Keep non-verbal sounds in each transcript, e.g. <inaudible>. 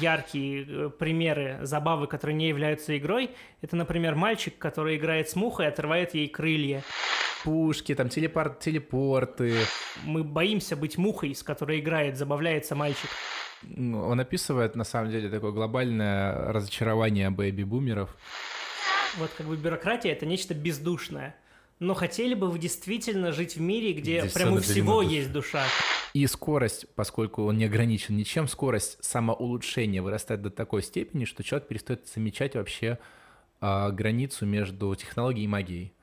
Яркие э, примеры забавы, которые не являются игрой, это, например, мальчик, который играет с мухой и отрывает ей крылья. Пушки, там телепорт, телепорты. Мы боимся быть мухой, с которой играет, забавляется мальчик. Ну, Он описывает, на самом деле, такое глобальное разочарование бэйби-бумеров. Вот как бы бюрократия — это нечто бездушное. Но хотели бы вы действительно жить в мире, где Здесь прям у всего есть душа? И скорость, поскольку он не ограничен ничем, скорость самоулучшения вырастает до такой степени, что человек перестает замечать вообще а, границу между технологией и магией.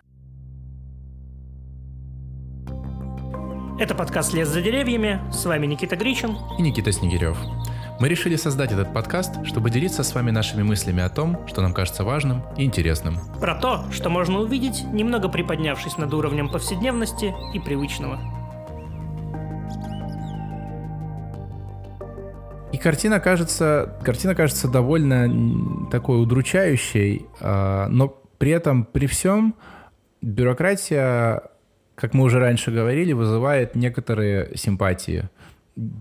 Это подкаст «Лес за деревьями». С вами Никита Гричин. И Никита Снегирев. Мы решили создать этот подкаст, чтобы делиться с вами нашими мыслями о том, что нам кажется важным и интересным. Про то, что можно увидеть, немного приподнявшись над уровнем повседневности и привычного. И картина кажется, картина кажется довольно такой удручающей, а, но при этом, при всем, бюрократия, как мы уже раньше говорили, вызывает некоторые симпатии.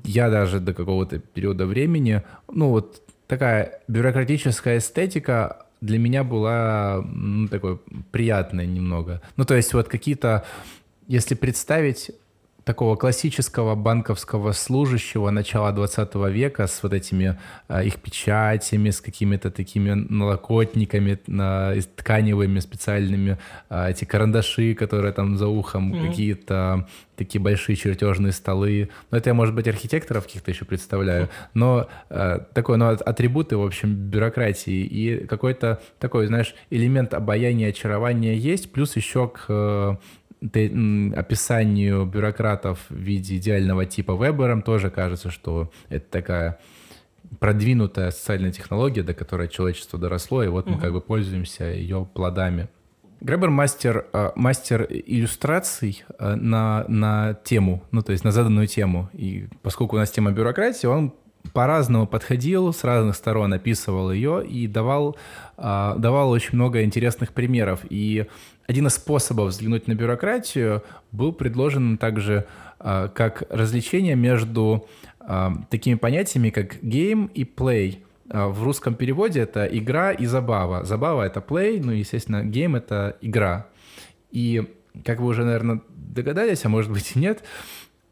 Я даже до какого-то периода времени, ну вот такая бюрократическая эстетика для меня была ну, такой приятной немного. Ну то есть вот какие-то, если представить такого классического банковского служащего начала 20 века с вот этими а, их печатями, с какими-то такими налокотниками на, тканевыми специальными, а, эти карандаши, которые там за ухом, Мгм. какие-то такие большие чертежные столы. Ну, это я, может быть, архитекторов каких-то еще представляю, но э, такой, ну, от- атрибуты, в общем, бюрократии и какой-то такой, знаешь, элемент обаяния, очарования есть, плюс еще к м, описанию бюрократов в виде идеального типа Вебером тоже кажется, что это такая продвинутая социальная технология, до которой человечество доросло, и вот мы как бы пользуемся ее плодами. Гребер мастер, э, мастер иллюстраций э, на, на тему, ну то есть на заданную тему. И поскольку у нас тема бюрократии, он по-разному подходил, с разных сторон описывал ее и давал, а, давал очень много интересных примеров. И один из способов взглянуть на бюрократию был предложен также а, как развлечение между а, такими понятиями, как game и play. В русском переводе это игра и забава. Забава — это play, ну, естественно, game — это игра. И, как вы уже, наверное, догадались, а может быть и нет,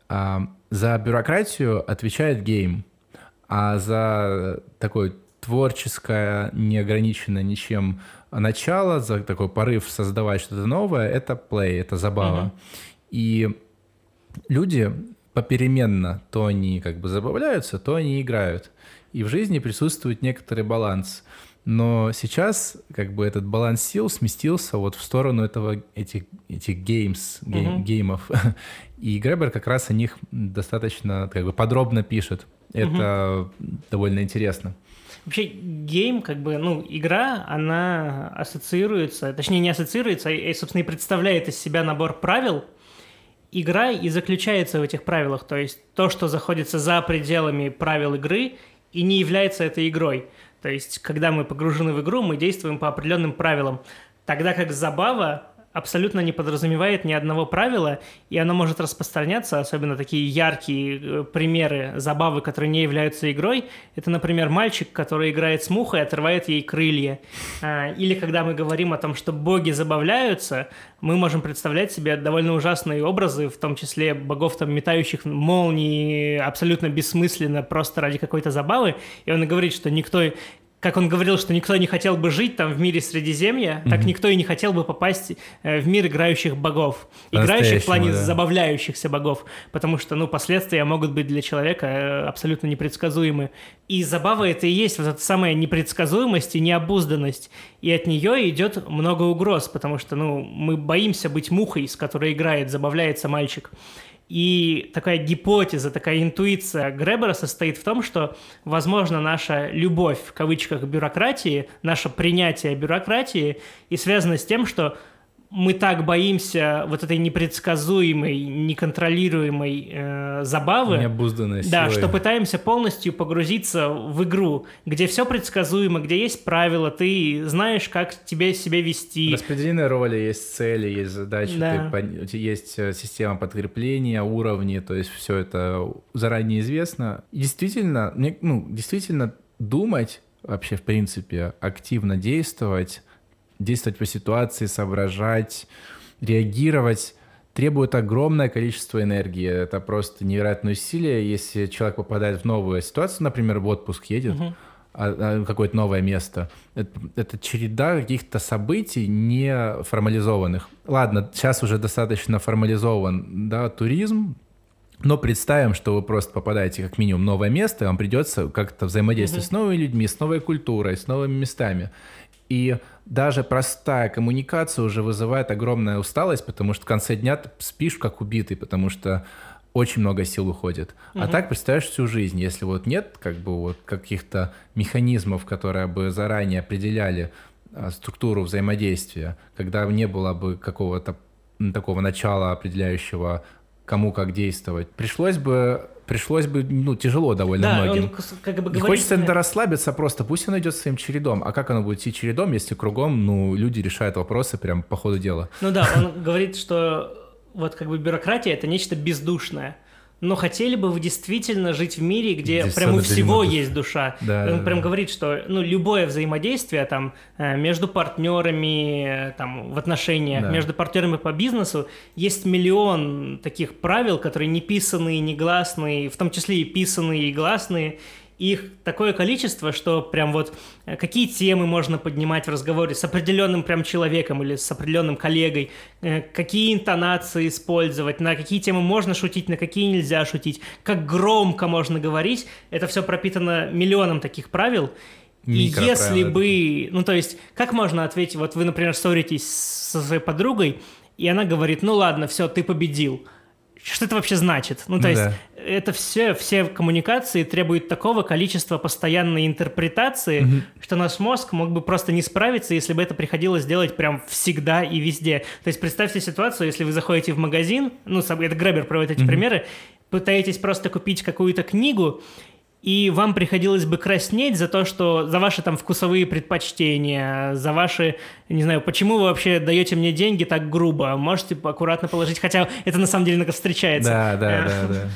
за бюрократию отвечает game, а за такое творческое, неограниченное ничем начало, за такой порыв создавать что-то новое, это play, это забава. Мгм. И люди попеременно, то они как бы забавляются, то они играют. И в жизни присутствует некоторый баланс. Но сейчас как бы этот баланс сил сместился вот в сторону этого, этих, этих games, гей- Мгм. геймов. <laughs> И Гребер как раз о них достаточно как бы подробно пишет. Это довольно интересно. Вообще, гейм, как бы, ну, игра, она ассоциируется, точнее, не ассоциируется, а, и, собственно, и представляет из себя набор правил. Игра и заключается в этих правилах, то есть то, что заходится за пределами правил игры и не является этой игрой. То есть, когда мы погружены в игру, мы действуем по определенным правилам. Тогда как забава абсолютно не подразумевает ни одного правила, и оно может распространяться, особенно такие яркие э, примеры забавы, которые не являются игрой. Это, например, мальчик, который играет с мухой и отрывает ей крылья. А, Или когда мы говорим о том, что боги забавляются, мы можем представлять себе довольно ужасные образы, в том числе богов, там, метающих молнии абсолютно бессмысленно, просто ради какой-то забавы. И он говорит, что никто как он говорил, что никто не хотел бы жить там в мире Средиземья, так Мгм. никто и не хотел бы попасть э, в мир играющих богов. Играющих в плане да. забавляющихся богов, потому что, ну, последствия могут быть для человека э, абсолютно непредсказуемы. И забава это и есть вот эта самая непредсказуемость и необузданность. И от нее идет много угроз, потому что, ну, мы боимся быть мухой, с которой играет, забавляется мальчик. И такая гипотеза, такая интуиция Гребера состоит в том, что, возможно, наша любовь, в кавычках, бюрократии, наше принятие бюрократии и связано с тем, что мы так боимся вот этой непредсказуемой, неконтролируемой э, забавы, да, силой. что пытаемся полностью погрузиться в игру, где все предсказуемо, где есть правила, ты знаешь, как тебе себя вести. Распределены роли, есть цели, есть задачи, Да. ты есть э, система подкрепления, уровни, то есть все это заранее известно. Действительно, мне, ну, действительно думать, вообще, в принципе, активно действовать, действовать по ситуации, соображать, реагировать, требует огромное количество энергии. Это просто невероятное усилие. Если человек попадает в новую ситуацию, например, в отпуск едет, угу. а, а, какое-то новое место, это, это череда каких-то событий не формализованных. Ладно, сейчас уже достаточно формализован да, туризм, но представим, что вы просто попадаете как минимум в новое место, и вам придется как-то взаимодействовать mm-hmm. с новыми людьми, с новой культурой, с новыми местами. И даже простая коммуникация уже вызывает огромную усталость, потому что в конце дня ты спишь как убитый, потому что очень много сил уходит. Угу. А так представляешь всю жизнь, если вот нет как бы вот каких-то механизмов, которые бы заранее определяли а, структуру взаимодействия, когда не было бы какого-то такого начала определяющего, кому как действовать, пришлось бы пришлось бы, ну, тяжело довольно да, многим. Он как бы говорит... И хочется иногда расслабиться просто, пусть оно идет своим чередом. А как оно будет идти чередом, если кругом, ну, люди решают вопросы прям по ходу дела? Ну да, он говорит, что вот как бы бюрократия — это нечто бездушное но хотели бы вы действительно жить в мире, где Здесь прям у всего душ. есть душа. Да, Он да, прям да. говорит, что ну, любое взаимодействие там э, между партнерами, там, в отношениях, да. между партнерами по бизнесу, есть миллион таких правил, которые не писанные, не гласные, в том числе и писанные, и гласные, их такое количество, что прям вот э, какие темы можно поднимать в разговоре с определенным прям человеком или с определенным коллегой, э, какие интонации использовать, на какие темы можно шутить, на какие нельзя шутить, как громко можно говорить, это все пропитано миллионом таких правил. И если бы, ну то есть, как можно ответить, вот вы, например, ссоритесь со своей подругой, и она говорит, ну ладно, все, ты победил что это вообще значит? Ну, то есть, да. это все, все коммуникации требуют такого количества постоянной интерпретации, угу. что наш мозг мог бы просто не справиться, если бы это приходилось делать прям всегда и везде. То есть, представьте ситуацию, если вы заходите в магазин, ну, это Гребер проводит эти угу. примеры, пытаетесь просто купить какую-то книгу, и вам приходилось бы краснеть за то, что за ваши там вкусовые предпочтения, за ваши, не знаю, почему вы вообще даете мне деньги так грубо, можете аккуратно положить, хотя это на самом деле встречается. Да, да, да, да.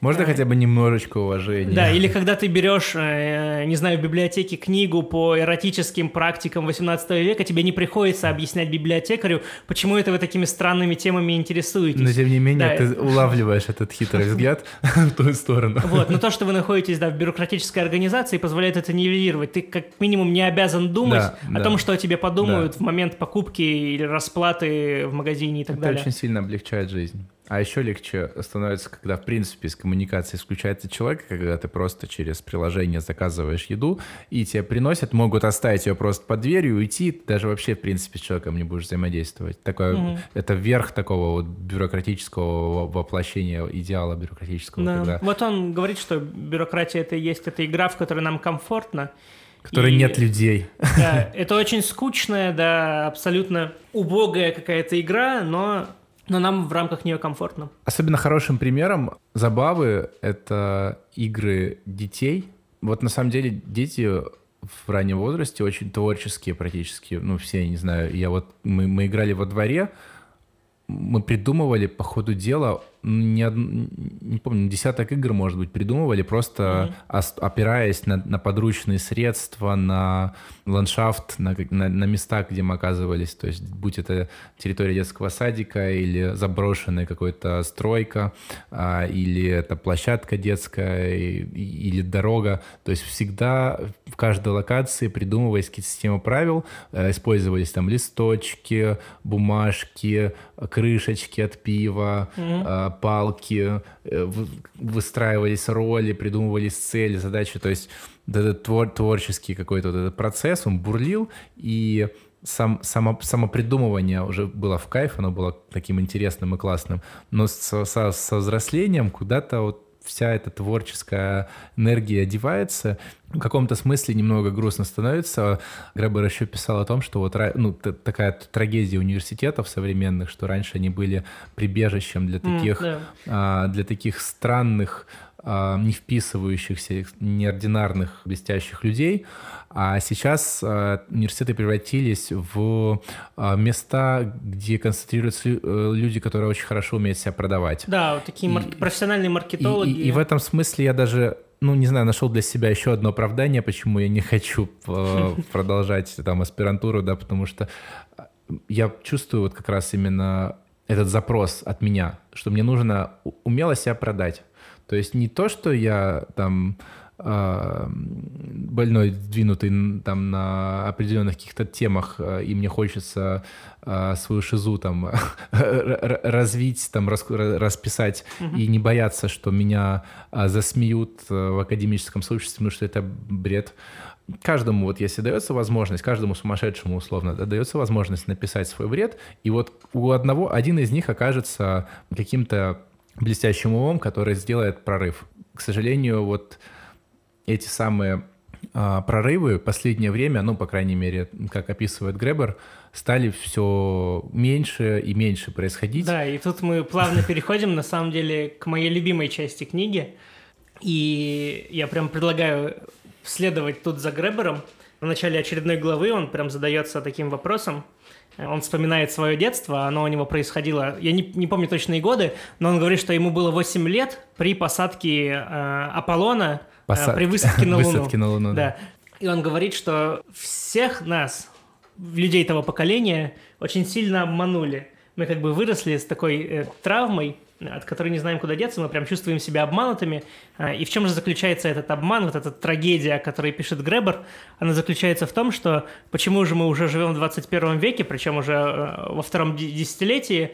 Можно хотя бы немножечко уважения. Да, или когда ты берешь, э, не знаю, в библиотеке книгу по эротическим практикам 18 века, тебе не приходится объяснять библиотекарю, почему это вы такими странными темами интересуетесь. Но тем не менее, да. ты улавливаешь этот хитрый <laughs> взгляд в ту сторону. Вот, но то, что вы находитесь да, в бюрократической организации, позволяет это нивелировать. Ты как минимум не обязан думать да, о да. том, что о тебе подумают да. в момент покупки или расплаты в магазине и так это далее. Это очень сильно облегчает жизнь. А еще легче становится, когда, в принципе, из коммуникации исключается человек, когда ты просто через приложение заказываешь еду, и тебе приносят, могут оставить ее просто под дверью и уйти, даже вообще, в принципе, с человеком не будешь взаимодействовать. Такое, mm-hmm. Это верх такого вот бюрократического воплощения идеала бюрократического. Да. Когда... Вот он говорит, что бюрократия это и есть эта игра, в которой нам комфортно, которой и, нет людей. Да, это очень скучная, да, абсолютно убогая какая-то игра, но но нам в рамках нее комфортно. Особенно хорошим примером забавы — это игры детей. Вот на самом деле дети в раннем возрасте очень творческие практически. Ну, все, не знаю, я вот... Мы, мы играли во дворе, мы придумывали по ходу дела не, не помню, десяток игр, может быть, придумывали, просто mm-hmm. опираясь на, на подручные средства, на ландшафт, на, на, на места, где мы оказывались, то есть будь это территория детского садика или заброшенная какая-то стройка, а, или это площадка детская, и, или дорога, то есть всегда в каждой локации придумывались какие-то системы правил, э, использовались там листочки, бумажки, крышечки от пива, mm-hmm палки, э, выстраивались роли, придумывались цели, задачи. То есть этот твор, творческий какой-то вот этот процесс, он бурлил, и сам, само, самопридумывание уже было в кайф, оно было таким интересным и классным. Но со, со, со взрослением куда-то вот вся эта творческая энергия одевается, в каком-то смысле немного грустно становится. Гребер еще писал о том, что вот ну, такая трагедия университетов современных, что раньше они были прибежищем для таких, mm, да. для таких странных а, не вписывающихся, неординарных, блестящих людей, а сейчас а, университеты превратились в а, места, где концентрируются э, люди, которые очень хорошо умеют себя продавать. Да, вот такие и, марк... профессиональные маркетологи. И, и, и в этом смысле я даже ну, не знаю, нашел для себя еще одно оправдание, почему я не хочу э, <laughs> продолжать там аспирантуру, да, потому что я чувствую вот как раз именно этот запрос от меня, что мне нужно умело себя продать. То есть не то, что я там а, больной, двинутый там на определенных каких-то темах, а, и мне хочется а, свою шизу там <laughs> развить, там расписать угу. и не бояться, что меня засмеют в академическом сообществе, потому что это бред. Каждому, вот если дается возможность, каждому сумасшедшему условно, да, дается возможность написать свой бред, и вот у одного, один из них окажется каким-то блестящим умом, который сделает прорыв. К сожалению, вот эти самые а, прорывы в последнее время, ну, по крайней мере, как описывает Гребер, стали все меньше и меньше происходить. Да, и тут мы плавно <laughs> переходим, на самом деле, к моей любимой части книги. И я прям предлагаю следовать тут за Гребером. В начале очередной главы он прям задается таким вопросом. Он вспоминает свое детство, оно у него происходило, я не, не помню точные годы, но он говорит, что ему было 8 лет при посадке э, Аполлона Посад... при высадке <laughs> на Луну. Высадке на Луну, да. И он говорит, что всех нас, людей того поколения, очень сильно обманули. Мы как бы выросли с такой э, травмой, от которой не знаем, куда деться, мы прям чувствуем себя обманутыми. А, и в чем же заключается этот обман, вот эта трагедия, о которой пишет Гребер? Она заключается в том, что почему же мы уже живем в 21 веке, причем уже э, во втором десятилетии,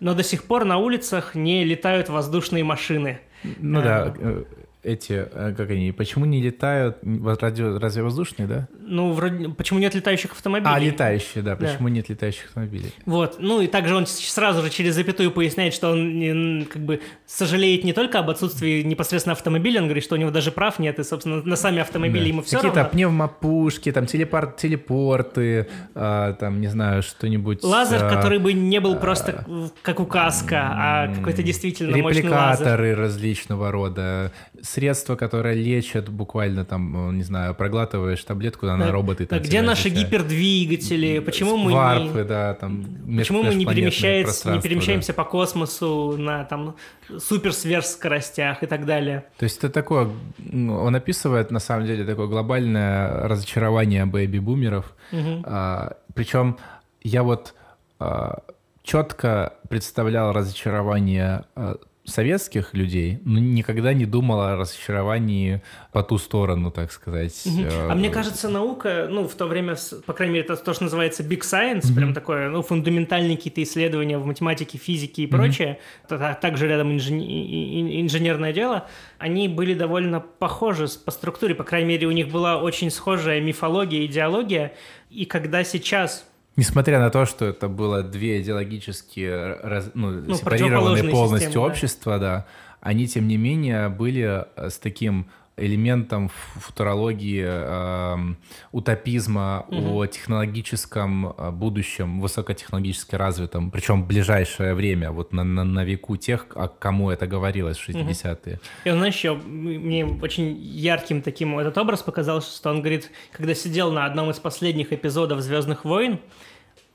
но до сих пор на улицах не летают воздушные машины. Ну да, э, эти, э, как они, почему не летают, радио, разве воздушные, да? Ну, вроде, почему нет летающих автомобилей? А, летающие, да, почему да. нет летающих автомобилей? Вот, ну и также он сразу же через запятую поясняет, что он как бы сожалеет не только об отсутствии непосредственно автомобиля, он говорит, что у него даже прав нет, и, собственно, на сами автомобили да. ему все Какие-то равно. пневмопушки, там телепорт, телепорты, а, там, не знаю, что-нибудь... Лазер, а, который бы не был просто а, как указка, а какой-то действительно мощный лазер. Репликаторы различного рода, средства, которые лечат буквально там, э, не знаю, проглатываешь таблетку, она да, роботы там. Да, где наши лечает. гипердвигатели? Почему мы Варпы, не... да, там. Почему мы не, перемещаемся, не перемещаемся да. по космосу на там суперсверхскоростях и так далее? То есть это такое, ну, он описывает на самом деле такое глобальное разочарование бэйби-бумеров. Угу. А, причем я вот а, четко представлял разочарование а, советских людей, но никогда не думал о разочаровании по ту сторону, так сказать. Угу. А мне кажется, наука, ну, в то время, по крайней мере, это то, что называется big science, угу. прям такое, ну, фундаментальные какие-то исследования в математике, физике и прочее, угу. также рядом инжи- инженерное дело, они были довольно похожи по структуре, по крайней мере, у них была очень схожая мифология, идеология, и когда сейчас Несмотря на то, что это было две идеологически раз, ну, ну, сепарированные полностью системы, общества, да. да, они, тем не менее, были э, с таким элементом футурологии, э, утопизма угу. о технологическом будущем, высокотехнологически развитом, причем в ближайшее время, вот на, на, на веку тех, кому это говорилось в 60-е. Угу. И он, знаешь, еще мне очень ярким таким этот образ показался, что он говорит, когда сидел на одном из последних эпизодов «Звездных войн»,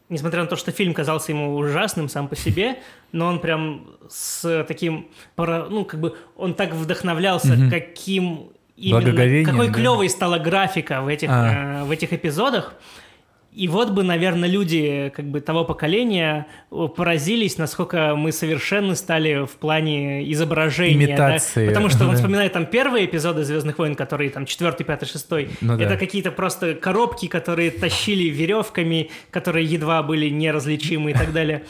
несмотря на то, что фильм казался ему ужасным сам по себе, но он прям с таким, ну, как бы, он так вдохновлялся, mm-hmm. каким именно, какой да? клевой стала графика в этих, а. э, в этих эпизодах. И вот бы, наверное, люди как бы того поколения поразились, насколько мы совершенны стали в плане изображения. Имитации. Да? Потому что он вспоминает там первые эпизоды «Звездных войн», которые там четвертый, пятый, шестой. Ну, Это да. какие-то просто коробки, которые тащили веревками, которые едва были неразличимы и так далее.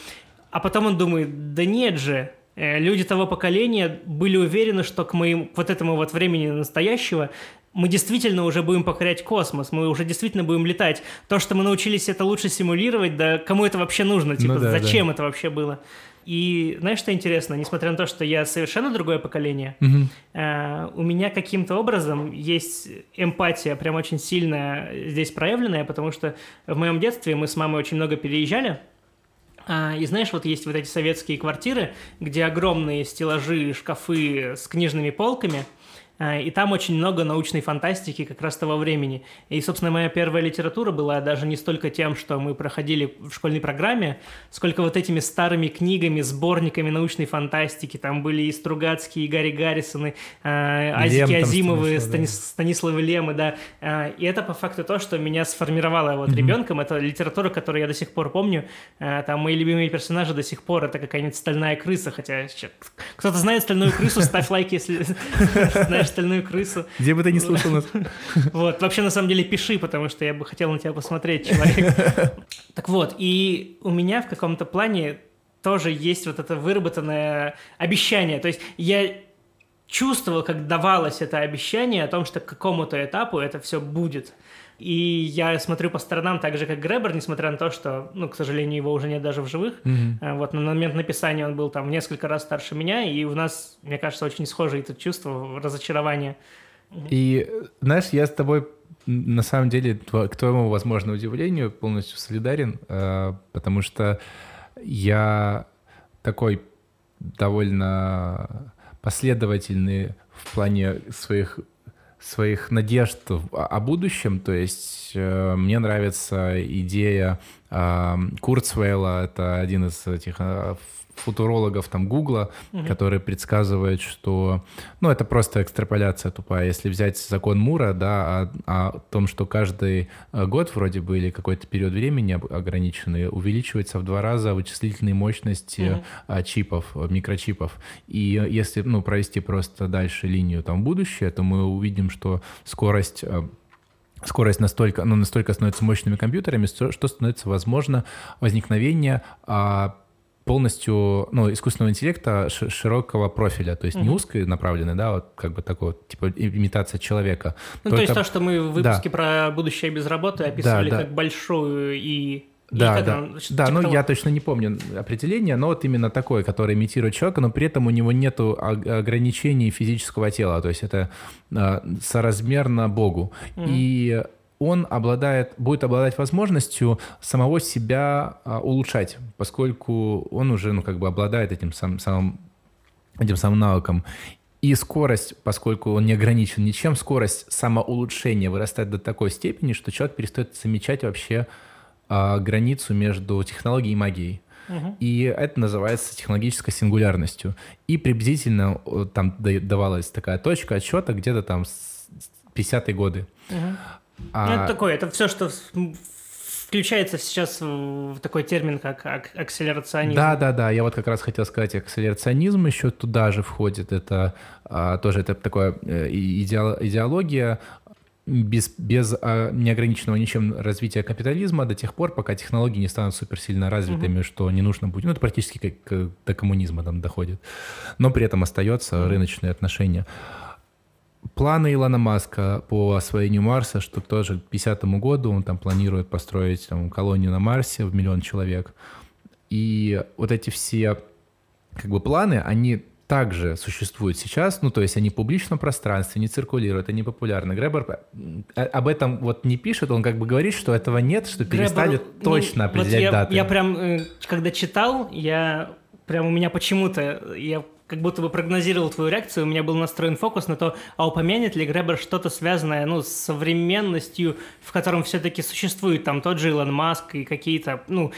А потом он думает, да нет же, люди того поколения были уверены, что к моим вот этому вот времени настоящего мы действительно уже будем покорять космос, мы уже действительно будем летать. То, что мы научились это лучше симулировать, да кому это вообще нужно? Типа, ну, да, зачем да. это вообще было? И знаешь, что интересно? Несмотря на то, что я совершенно другое поколение, угу. э, у меня каким-то образом есть эмпатия прям очень сильно здесь проявленная, потому что в моем детстве мы с мамой очень много переезжали. А, и знаешь, вот есть вот эти советские квартиры, где огромные стеллажи, шкафы с книжными полками – и там очень много научной фантастики как раз того времени. И, собственно, моя первая литература была даже не столько тем, что мы проходили в школьной программе, сколько вот этими старыми книгами, сборниками научной фантастики. Там были и Стругацкие, и Гарри Гаррисоны, э, Азики Азимовы, Станис, да. Станиславы Лемы, да. Э, и это по факту то, что меня сформировало вот mm-hmm. ребенком. Это литература, которую я до сих пор помню. Э, там мои любимые персонажи до сих пор это какая-нибудь стальная крыса, хотя кто-то знает стальную крысу, ставь лайк, если <laughs> знаешь стальную крысу. Где бы ты не слушал нас. <laughs> Вот, вообще на самом деле пиши, потому что я бы хотел на тебя посмотреть, человек. <laughs> Так вот, и у меня в каком-то плане тоже есть вот это выработанное обещание. То есть я чувствовал, как давалось это обещание о том, что к какому-то этапу это все будет. И я смотрю по сторонам так же, как Гребер, несмотря на то, что, ну, к сожалению, его уже нет даже в живых. Mm-hmm. Вот на момент написания он был там в несколько раз старше меня, и у нас, мне кажется, очень схожие тут чувства разочарования. И, знаешь, я с тобой на самом деле, к твоему, возможно, удивлению, полностью солидарен, э, потому что я такой довольно последовательный в плане своих своих надежд о будущем. То есть э, мне нравится идея э, Курцвейла, это один из этих э, футурологов там Гугла, угу. который предсказывает, что, ну, это просто экстраполяция тупая. Если взять закон Мура, да, о, о том, что каждый э, год вроде бы или какой-то период времени ограниченный увеличивается в два раза вычислительные мощности угу. чипов, микрочипов. И если, ну, провести просто дальше линию там в будущее, то мы увидим, что скорость э, скорость настолько, ну, настолько становится мощными компьютерами, что становится возможно возникновение а, полностью, ну, искусственного интеллекта широкого профиля, то есть mm-hmm. не узкой направленной, да, вот как бы такой, типа, имитация человека. Ну, Только... то есть то, что мы в выпуске да. про будущее без работы описывали да, да. как большую и да, да, он, да, типа ну того... я точно не помню определение, но вот именно такое, которое имитирует человека, но при этом у него нет ограничений физического тела, то есть это э, соразмерно Богу. Mm-hmm. И он обладает, будет обладать возможностью самого себя а, улучшать, поскольку он уже, ну, как бы обладает этим сам, самым, этим самым навыком. И скорость, поскольку он не ограничен ничем, скорость самоулучшения вырастает до такой степени, что человек перестает замечать вообще а, границу между технологией и магией. Угу. И это называется технологической сингулярностью. И приблизительно там давалась такая точка отсчета где-то там 50-е годы. Угу. А... Ну, это такое, это все, что включается сейчас в такой термин, как акселерационизм. Да, да, да. Я вот как раз хотел сказать, акселерационизм еще туда же входит. Это а, тоже это такая э, идеология без, без а, неограниченного ничем развития капитализма до тех пор, пока технологии не станут суперсильно развитыми, угу. что не нужно будет. Ну, это практически как до коммунизма там доходит. Но при этом остается угу. рыночные отношения планы Илона Маска по освоению Марса, что тоже к 50 году он там планирует построить там, колонию на Марсе в миллион человек. И вот эти все как бы планы, они также существуют сейчас, ну, то есть они в публичном пространстве, не циркулируют, они популярны. Гребер э, об этом вот не пишет, он как бы говорит, что этого нет, что Гребер, перестали ну, точно определять вот я, даты. Я прям, э, когда читал, я прям у меня почему-то, я как будто бы прогнозировал твою реакцию, у меня был настроен фокус на то, а упомянет ли Гребер что-то связанное ну, с современностью, в котором все-таки существует там тот же Илон Маск и какие-то, ну,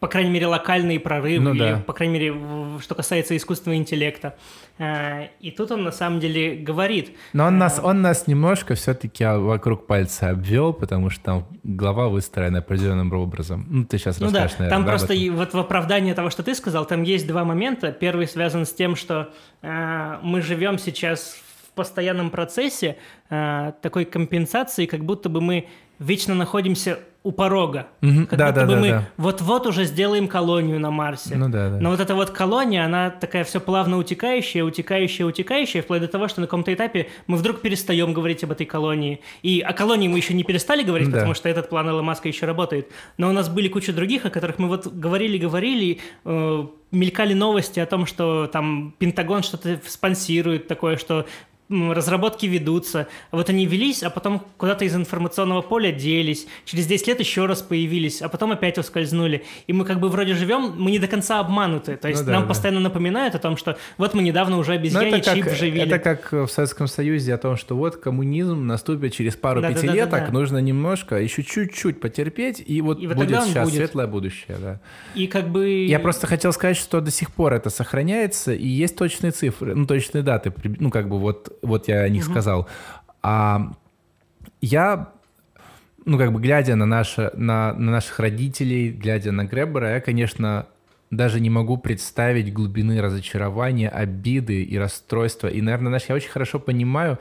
по крайней мере, локальные прорывы, ну, или, да. по крайней мере, что касается искусственного интеллекта. А, и тут он на самом деле говорит. Но он нас, а, он нас немножко все-таки вокруг пальца обвел, потому что там глава выстроена определенным образом. Ну, ты сейчас ну, расскажешь, да. наверное. Там да, просто и вот в оправдании того, что ты сказал, там есть два момента. Первый связан с тем, что э, мы живем сейчас в постоянном процессе э, такой компенсации, как будто бы мы вечно находимся у порога. Угу, как да, будто да, бы да, мы да. вот-вот уже сделаем колонию на Марсе. Ну, да, да. Но вот эта вот колония, она такая все плавно утекающая, утекающая, утекающая, вплоть до того, что на каком-то этапе мы вдруг перестаем говорить об этой колонии. И о колонии мы еще не перестали говорить, да. потому что этот план Илона Маска еще работает. Но у нас были куча других, о которых мы вот говорили-говорили, э, мелькали новости о том, что там Пентагон что-то спонсирует такое, что разработки ведутся. вот они велись, а потом куда-то из информационного поля делись, через 10 лет еще раз появились, а потом опять ускользнули. И мы как бы вроде живем, мы не до конца обмануты. То есть ну, да, нам да. постоянно напоминают о том, что вот мы недавно уже обезьяне ну, чип как, вживили. Это как в Советском Союзе о том, что вот коммунизм наступит через пару да, пятилеток, да, да, да, да. нужно немножко, еще чуть-чуть потерпеть, и вот, и вот будет сейчас будет. светлое будущее. Да. И как бы... Я просто хотел сказать, что до сих пор это сохраняется, и есть точные цифры, ну, точные даты, ну, как бы вот, вот я о них угу. сказал. А я ну, как бы глядя на, наше, на, на наших родителей, глядя на Гребера, я, конечно, даже не могу представить глубины разочарования, обиды и расстройства. И, наверное, знаешь, я очень хорошо понимаю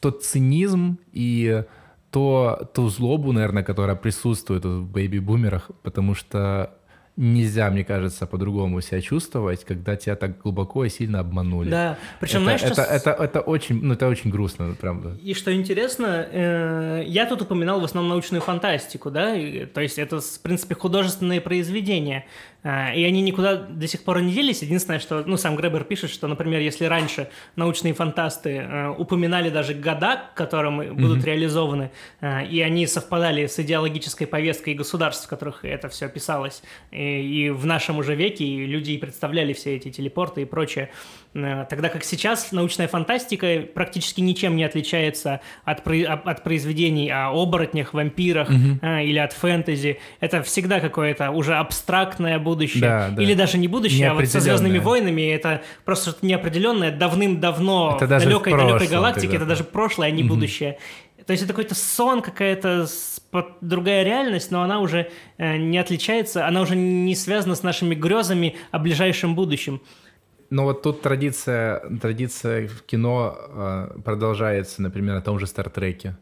тот цинизм и то, ту злобу, наверное, которая присутствует в бэйби-бумерах, потому что нельзя, мне кажется, по-другому себя чувствовать, когда тебя так глубоко и сильно обманули. Да, причем, это, знаешь, это, что... это, это, очень, ну, это очень грустно, правда. И что интересно, э, я тут упоминал в основном научную фантастику, да, и, то есть это, в принципе, художественные произведения. А, и они никуда до сих пор не делись. Единственное, что, ну, сам Гребер пишет, что, например, если раньше научные фантасты э, упоминали даже года, которым mm-hmm. будут реализованы, э, и они совпадали с идеологической повесткой государств, в которых это все писалось, и, и в нашем уже веке люди и представляли все эти телепорты и прочее, тогда как сейчас научная фантастика практически ничем не отличается от, от произведений о оборотнях, вампирах угу. или от фэнтези. Это всегда какое-то уже абстрактное будущее. Да, да. Или даже не будущее, а вот со «Звездными войнами» это просто что-то неопределенное, давным-давно это в далекой-далекой галактике, это даже прошлое, а не угу. будущее. То есть это какой-то сон, какая-то другая реальность, но она уже э, не отличается, она уже не связана с нашими грезами о ближайшем будущем. Но вот тут традиция, традиция в кино э, продолжается, например, на том же Стартреке.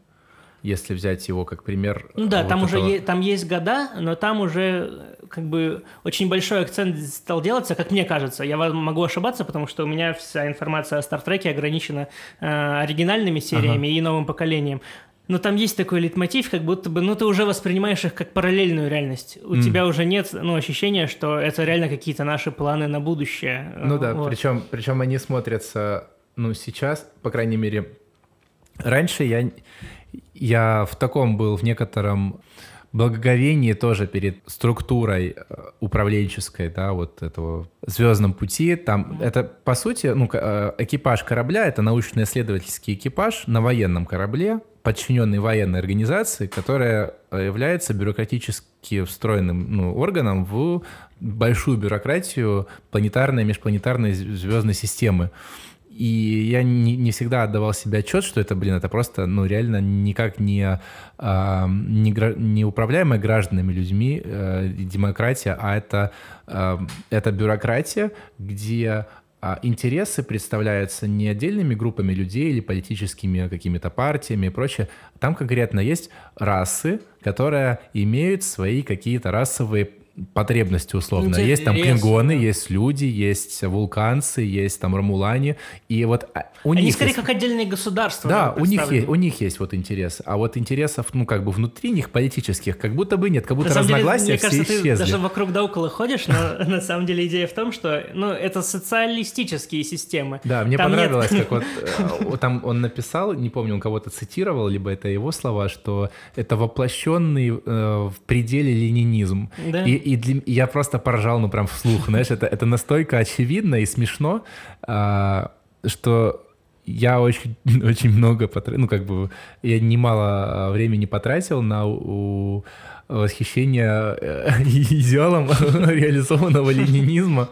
Если взять его как пример. Ну да, вот там этого... уже е- там есть года, но там уже как бы очень большой акцент стал делаться, как мне кажется. Я могу ошибаться, потому что у меня вся информация о Стартреке ограничена э, оригинальными сериями ага. и новым поколением но там есть такой лейтмотив, как будто бы, ну, ты уже воспринимаешь их как параллельную реальность. У mm. тебя уже нет, ну, ощущения, что это реально какие-то наши планы на будущее. Ну да, вот. причем, причем они смотрятся, ну, сейчас, по крайней мере, раньше я, я в таком был, в некотором благоговении тоже перед структурой э, управленческой, да, вот этого звездном пути. Там это, по сути, ну, э, экипаж корабля — это научно-исследовательский экипаж на военном корабле, подчиненный военной организации, которая э, является бюрократически встроенным ну, органом в большую бюрократию планетарной, межпланетарной звездной системы. И я не, не всегда отдавал себе отчет, что это, блин, это просто, ну, реально никак не, а, не, не управляемая гражданами людьми а, демократия, а это, а, это бюрократия, где а интересы представляются не отдельными группами людей или политическими какими-то партиями и прочее. Там конкретно есть расы, которые имеют свои какие-то расовые потребности условно. Есть там клингоны, да. есть люди, есть вулканцы, есть там ромулане, и вот а, у Они них скорее есть... как отдельные государства. Да, у них есть, у них есть вот интерес, а вот интересов, ну как бы внутри них политических, как будто бы нет, как будто на разногласия деле, мне все кажется, исчезли. Ты даже вокруг да около ходишь, но <laughs> на самом деле идея в том, что ну это социалистические системы. Да, мне понравилось, как вот <laughs> э, там он написал, не помню, он кого-то цитировал, либо это его слова, что это воплощенный э, в пределе ленинизм. И и для, я просто поржал, ну, прям вслух, знаешь, это, это настолько очевидно и смешно, а, что я очень, <laughs> очень много потратил, ну, как бы, я немало времени потратил на у, восхищение э, <laughs> идеалом <laughs> реализованного ленинизма.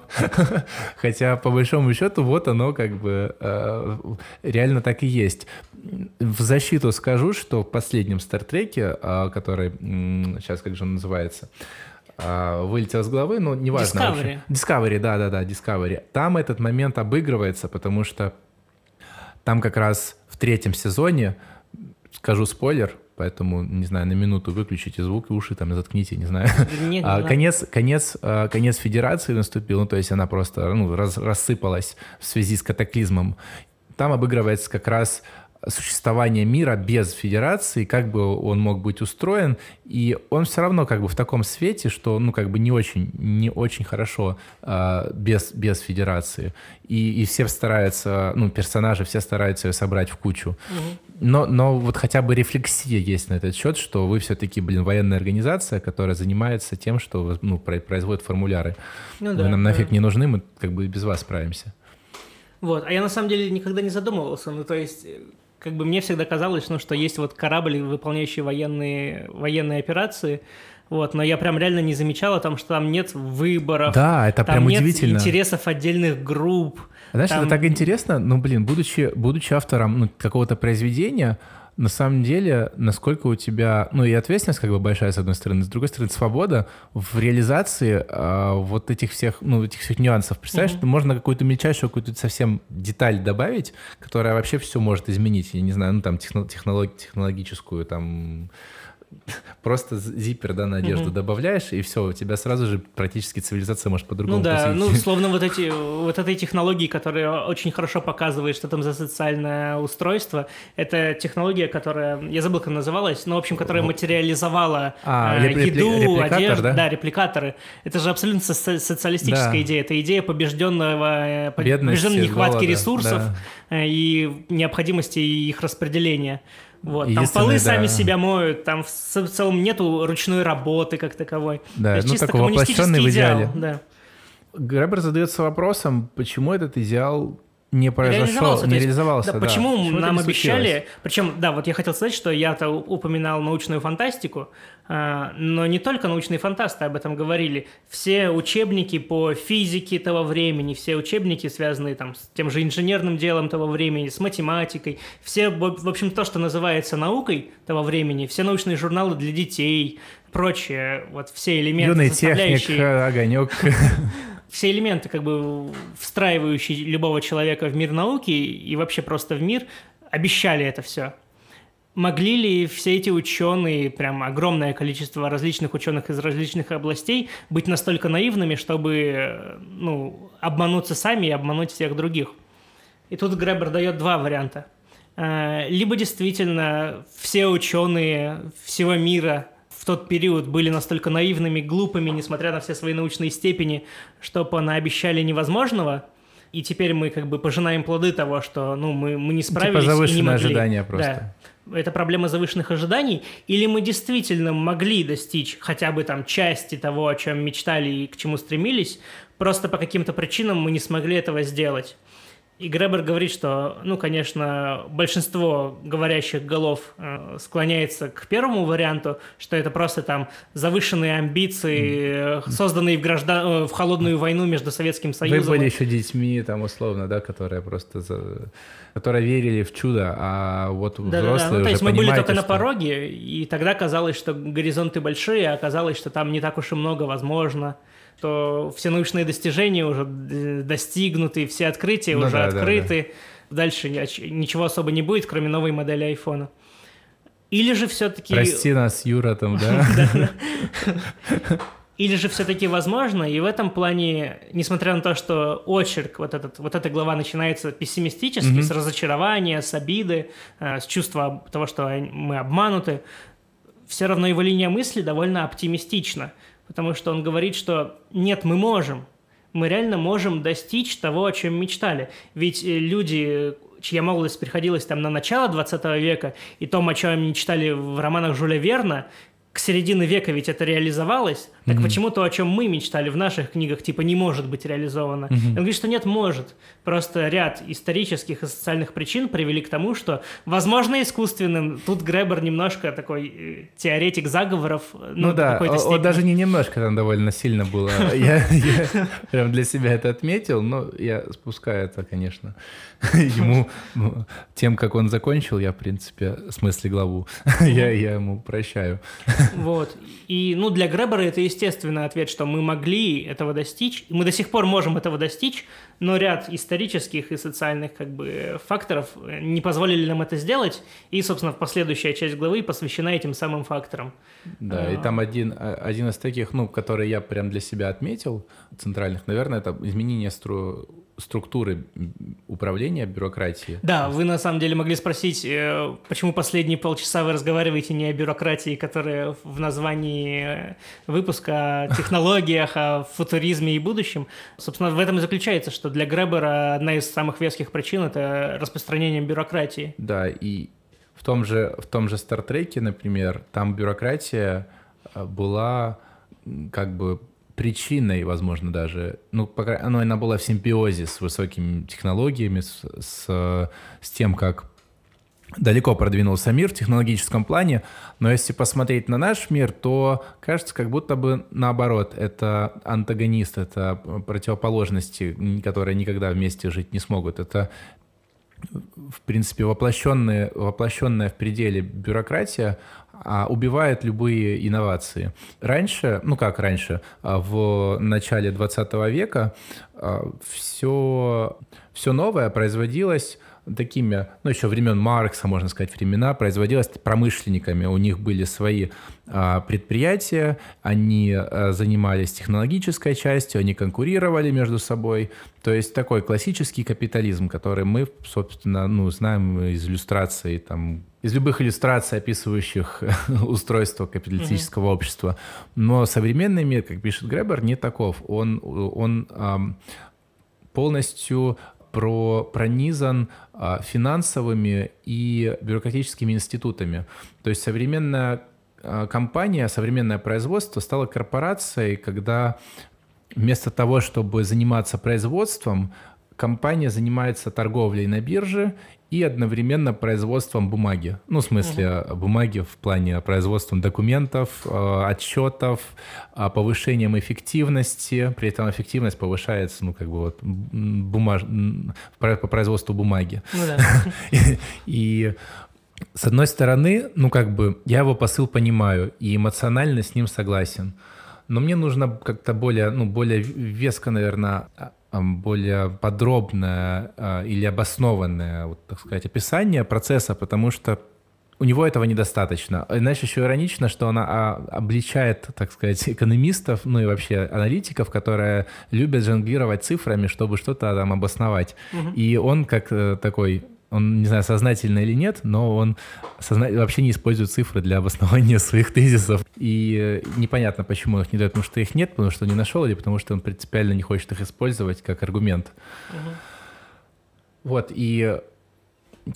Хотя, по большому счету, вот оно как бы э, реально так и есть. В защиту скажу, что в последнем Стартреке, а, который, сейчас как же он называется, а, вылетел с головы, но неважно. Discovery. Discovery, да-да-да, Discovery. Там этот момент обыгрывается, потому что там как раз в третьем сезоне, скажу спойлер, поэтому, не знаю, на минуту выключите звук и уши там заткните, не знаю. Нет, а, конец, конец, а, конец Федерации наступил, ну, то есть она просто ну, раз, рассыпалась в связи с катаклизмом. Там обыгрывается как раз существования мира без федерации, как бы он мог быть устроен, и он все равно как бы в таком свете, что ну как бы не очень, не очень хорошо э, без, без федерации. И, и все стараются, ну персонажи все стараются ее собрать в кучу. Угу. но, но вот хотя бы рефлексия есть на этот счет, что вы все-таки, блин, военная организация, которая занимается тем, что ну, производит формуляры. Ну, вы да, нам да. нафиг не нужны, мы как бы без вас справимся. Вот, а я на самом деле никогда не задумывался, ну то есть как бы мне всегда казалось, ну, что есть вот корабль, выполняющий военные, военные операции, вот, но я прям реально не замечал о том, что там нет выборов. Да, это там прям нет удивительно. интересов отдельных групп. Знаешь, там... это так интересно, ну, блин, будучи, будучи автором ну, какого-то произведения, на самом деле, насколько у тебя, ну и ответственность как бы большая с одной стороны, с другой стороны свобода в реализации э, вот этих всех, ну этих всех нюансов. Представляешь, mm-hmm. что можно какую-то мельчайшую какую-то совсем деталь добавить, которая вообще все может изменить. Я не знаю, ну там технолог, технологическую там просто зиппер, да, на одежду угу. добавляешь, и все, у тебя сразу же практически цивилизация может по-другому Ну да, посвятить. ну <laughs> словно вот эти, вот этой технологии, которая очень хорошо показывает, что там за социальное устройство, это технология, которая, я забыл, как называлась, но, в общем, которая материализовала а, э, репли- еду, одежду. Да? да, репликаторы. Это же абсолютно со- социалистическая да. идея. Это идея побежденного, Бедности, побежденной нехватки голода, ресурсов да. Э, и необходимости их распределения. Вот, там полы да. сами себя моют, там в, в целом нету ручной работы как таковой. Да, То есть ну чисто такой воплощенный в идеале. Идеал, да. Гребер задается вопросом, почему этот идеал не произошел, не реализовался. Да, да. Почему, почему нам обещали? Причем, да, вот я хотел сказать, что я-то упоминал научную фантастику, а, но не только научные фантасты об этом говорили. Все учебники по физике того времени, все учебники, связанные там с тем же инженерным делом того времени, с математикой, все, в общем, то, что называется наукой того времени, все научные журналы для детей, прочее, вот все элементы, Юный техник, огонек. <laughs> все элементы, как бы встраивающие любого человека в мир науки и вообще просто в мир, обещали это все. Могли ли все эти ученые, прям огромное количество различных ученых из различных областей, быть настолько наивными, чтобы ну, обмануться сами и обмануть всех других? И тут Гребер дает два варианта. Э, либо действительно все ученые всего мира в тот период были настолько наивными, глупыми, несмотря на все свои научные степени, что понаобещали невозможного, и теперь мы как бы пожинаем плоды того, что ну, мы, мы не типа справились типа завышенные и не могли. ожидания просто. Да. Это проблема завышенных ожиданий, или мы действительно могли достичь хотя бы там части того, о чем мечтали и к чему стремились, просто по каким-то причинам мы не смогли этого сделать. И Гребер говорит, что, ну, конечно, большинство говорящих голов э, склоняется к первому варианту, что это просто там завышенные амбиции, созданные в, граждан... Э, в холодную войну между Советским Союзом. Вы были еще детьми, там, условно, да, которые просто... За... которые верили в чудо, а вот да, взрослые да, да. Ну, то есть мы были только что... на пороге, и тогда казалось, что горизонты большие, а оказалось, что там не так уж и много возможно что все научные достижения уже достигнуты, все открытия ну, уже да, открыты. Да, да. Дальше ничего особо не будет, кроме новой модели айфона. Или же все-таки... Прости нас, Юра, там, да? <laughs> <laughs> Или же все-таки возможно, и в этом плане, несмотря на то, что очерк, вот, этот, вот эта глава начинается пессимистически, mm-hmm. с разочарования, с обиды, э, с чувства того, что мы обмануты, все равно его линия мысли довольно оптимистична потому что он говорит, что нет, мы можем, мы реально можем достичь того, о чем мечтали. Ведь э, люди, чья молодость приходилась там на начало 20 века, и том, о чем мечтали в романах Жюля Верна, к середине века ведь это реализовалось, так mm-hmm. почему то, о чем мы мечтали в наших книгах, типа не может быть реализовано? Mm-hmm. Он говорит, что нет, может. Просто ряд исторических и социальных причин привели к тому, что, возможно, искусственным, тут Гребер немножко такой э, теоретик заговоров. Ну, ну да, он даже не немножко, там довольно сильно было. <laughs> Я прям для себя это отметил, но я спускаю это, конечно, <laughs> ему, ну, тем, как он закончил, я, в принципе, в смысле главу, <laughs> я ему прощаю. Вот. И, ну, для Гребера это естественный ответ, что мы могли этого достичь, мы до сих пор можем этого достичь, но ряд исторических и социальных как бы факторов не позволили нам это сделать, и, собственно, последующая часть главы посвящена этим самым факторам. Да, а... и там один, один из таких, ну, который я прям для себя отметил, центральных, наверное, это изменение стру структуры управления бюрократии. Да, вы на самом деле могли спросить, э, почему последние полчаса вы разговариваете не о бюрократии, которая в названии э, выпуска, о <laughs> технологиях, о футуризме и будущем. Собственно, в этом и заключается, что для Гребера одна из самых веских причин – это распространение бюрократии. Да, и в том же, в том же Стартреке, например, там бюрократия э, была как бы причиной, возможно, даже, ну, пока, ну, она была в симбиозе с высокими технологиями, с, с, с тем, как далеко продвинулся мир в технологическом плане, но если посмотреть на наш мир, то кажется, как будто бы наоборот, это антагонист, это противоположности, которые никогда вместе жить не смогут. Это в принципе, воплощенная, воплощенная в пределе бюрократия а, убивает любые инновации. Раньше, ну как раньше, а, в начале 20 века все, а, все новое производилось такими, ну, еще времен Маркса, можно сказать, времена, производилось промышленниками. У них были свои а, предприятия, они а, занимались технологической частью, они конкурировали между собой. То есть такой классический капитализм, который мы, собственно, ну, знаем из иллюстраций, там, из любых иллюстраций, описывающих <laughs> устройство капиталистического mm-hmm. общества. Но современный мир, как пишет Гребер, не таков. Он, он эм, полностью про, пронизан а, финансовыми и бюрократическими институтами. То есть современная а, компания, современное производство стало корпорацией, когда вместо того, чтобы заниматься производством, компания занимается торговлей на бирже и одновременно производством бумаги. Ну, в смысле, угу. бумаги в плане производством документов, э, отчетов, э, повышением эффективности. При этом эффективность повышается, ну, как бы вот бумаж... по производству бумаги. Ну, да. <laughs> И с одной стороны, ну, как бы, я его посыл понимаю и эмоционально с ним согласен. Но мне нужно как-то более, ну, более веско, наверное, более подробное а, или обоснованное, вот, так сказать, описание процесса, потому что у него этого недостаточно. Иначе еще иронично, что она а, обличает, так сказать, <laughs> экономистов, ну и вообще аналитиков, которые любят жонглировать цифрами, чтобы что-то там обосновать. Угу. И он как э, такой он, не знаю, сознательно или нет, но он созна... вообще не использует цифры для обоснования <laughs> своих тезисов. И э, непонятно, почему он их не дает, потому что их нет, потому что он не нашел, или потому что он принципиально не хочет их использовать как аргумент. Угу. Вот, и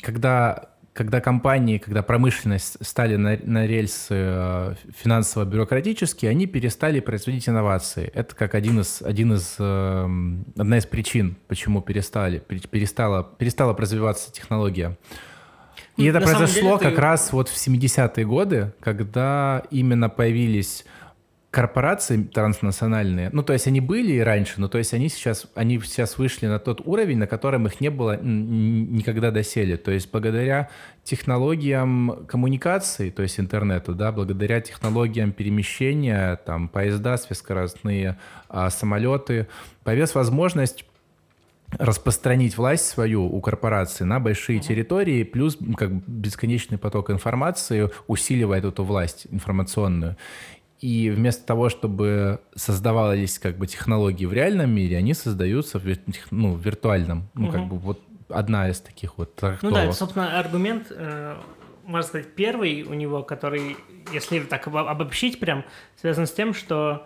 когда когда компании, когда промышленность стали на, на рельсы э, финансово-бюрократические, они перестали производить инновации. Это как один из, один из, эм, одна из причин, почему перестали, перестала, перестала развиваться технология. И ну, это произошло деле, как ты... раз вот в 70-е годы, когда именно появились корпорации транснациональные, ну, то есть они были и раньше, но то есть они сейчас, они сейчас вышли на тот уровень, на котором их не было никогда доселе. То есть благодаря технологиям коммуникации, то есть интернету, да, благодаря технологиям перемещения, там, поезда, связкоростные а, самолеты, появилась возможность распространить власть свою у корпорации на большие территории, плюс как бесконечный поток информации усиливает эту власть информационную. И вместо того, чтобы создавались как бы технологии в реальном мире, они создаются в, ну, в виртуальном. Ну, угу. как бы вот одна из таких вот трактовок. Ну да, это, собственно, аргумент, э, можно сказать, первый у него, который, если так обобщить прям, связан с тем, что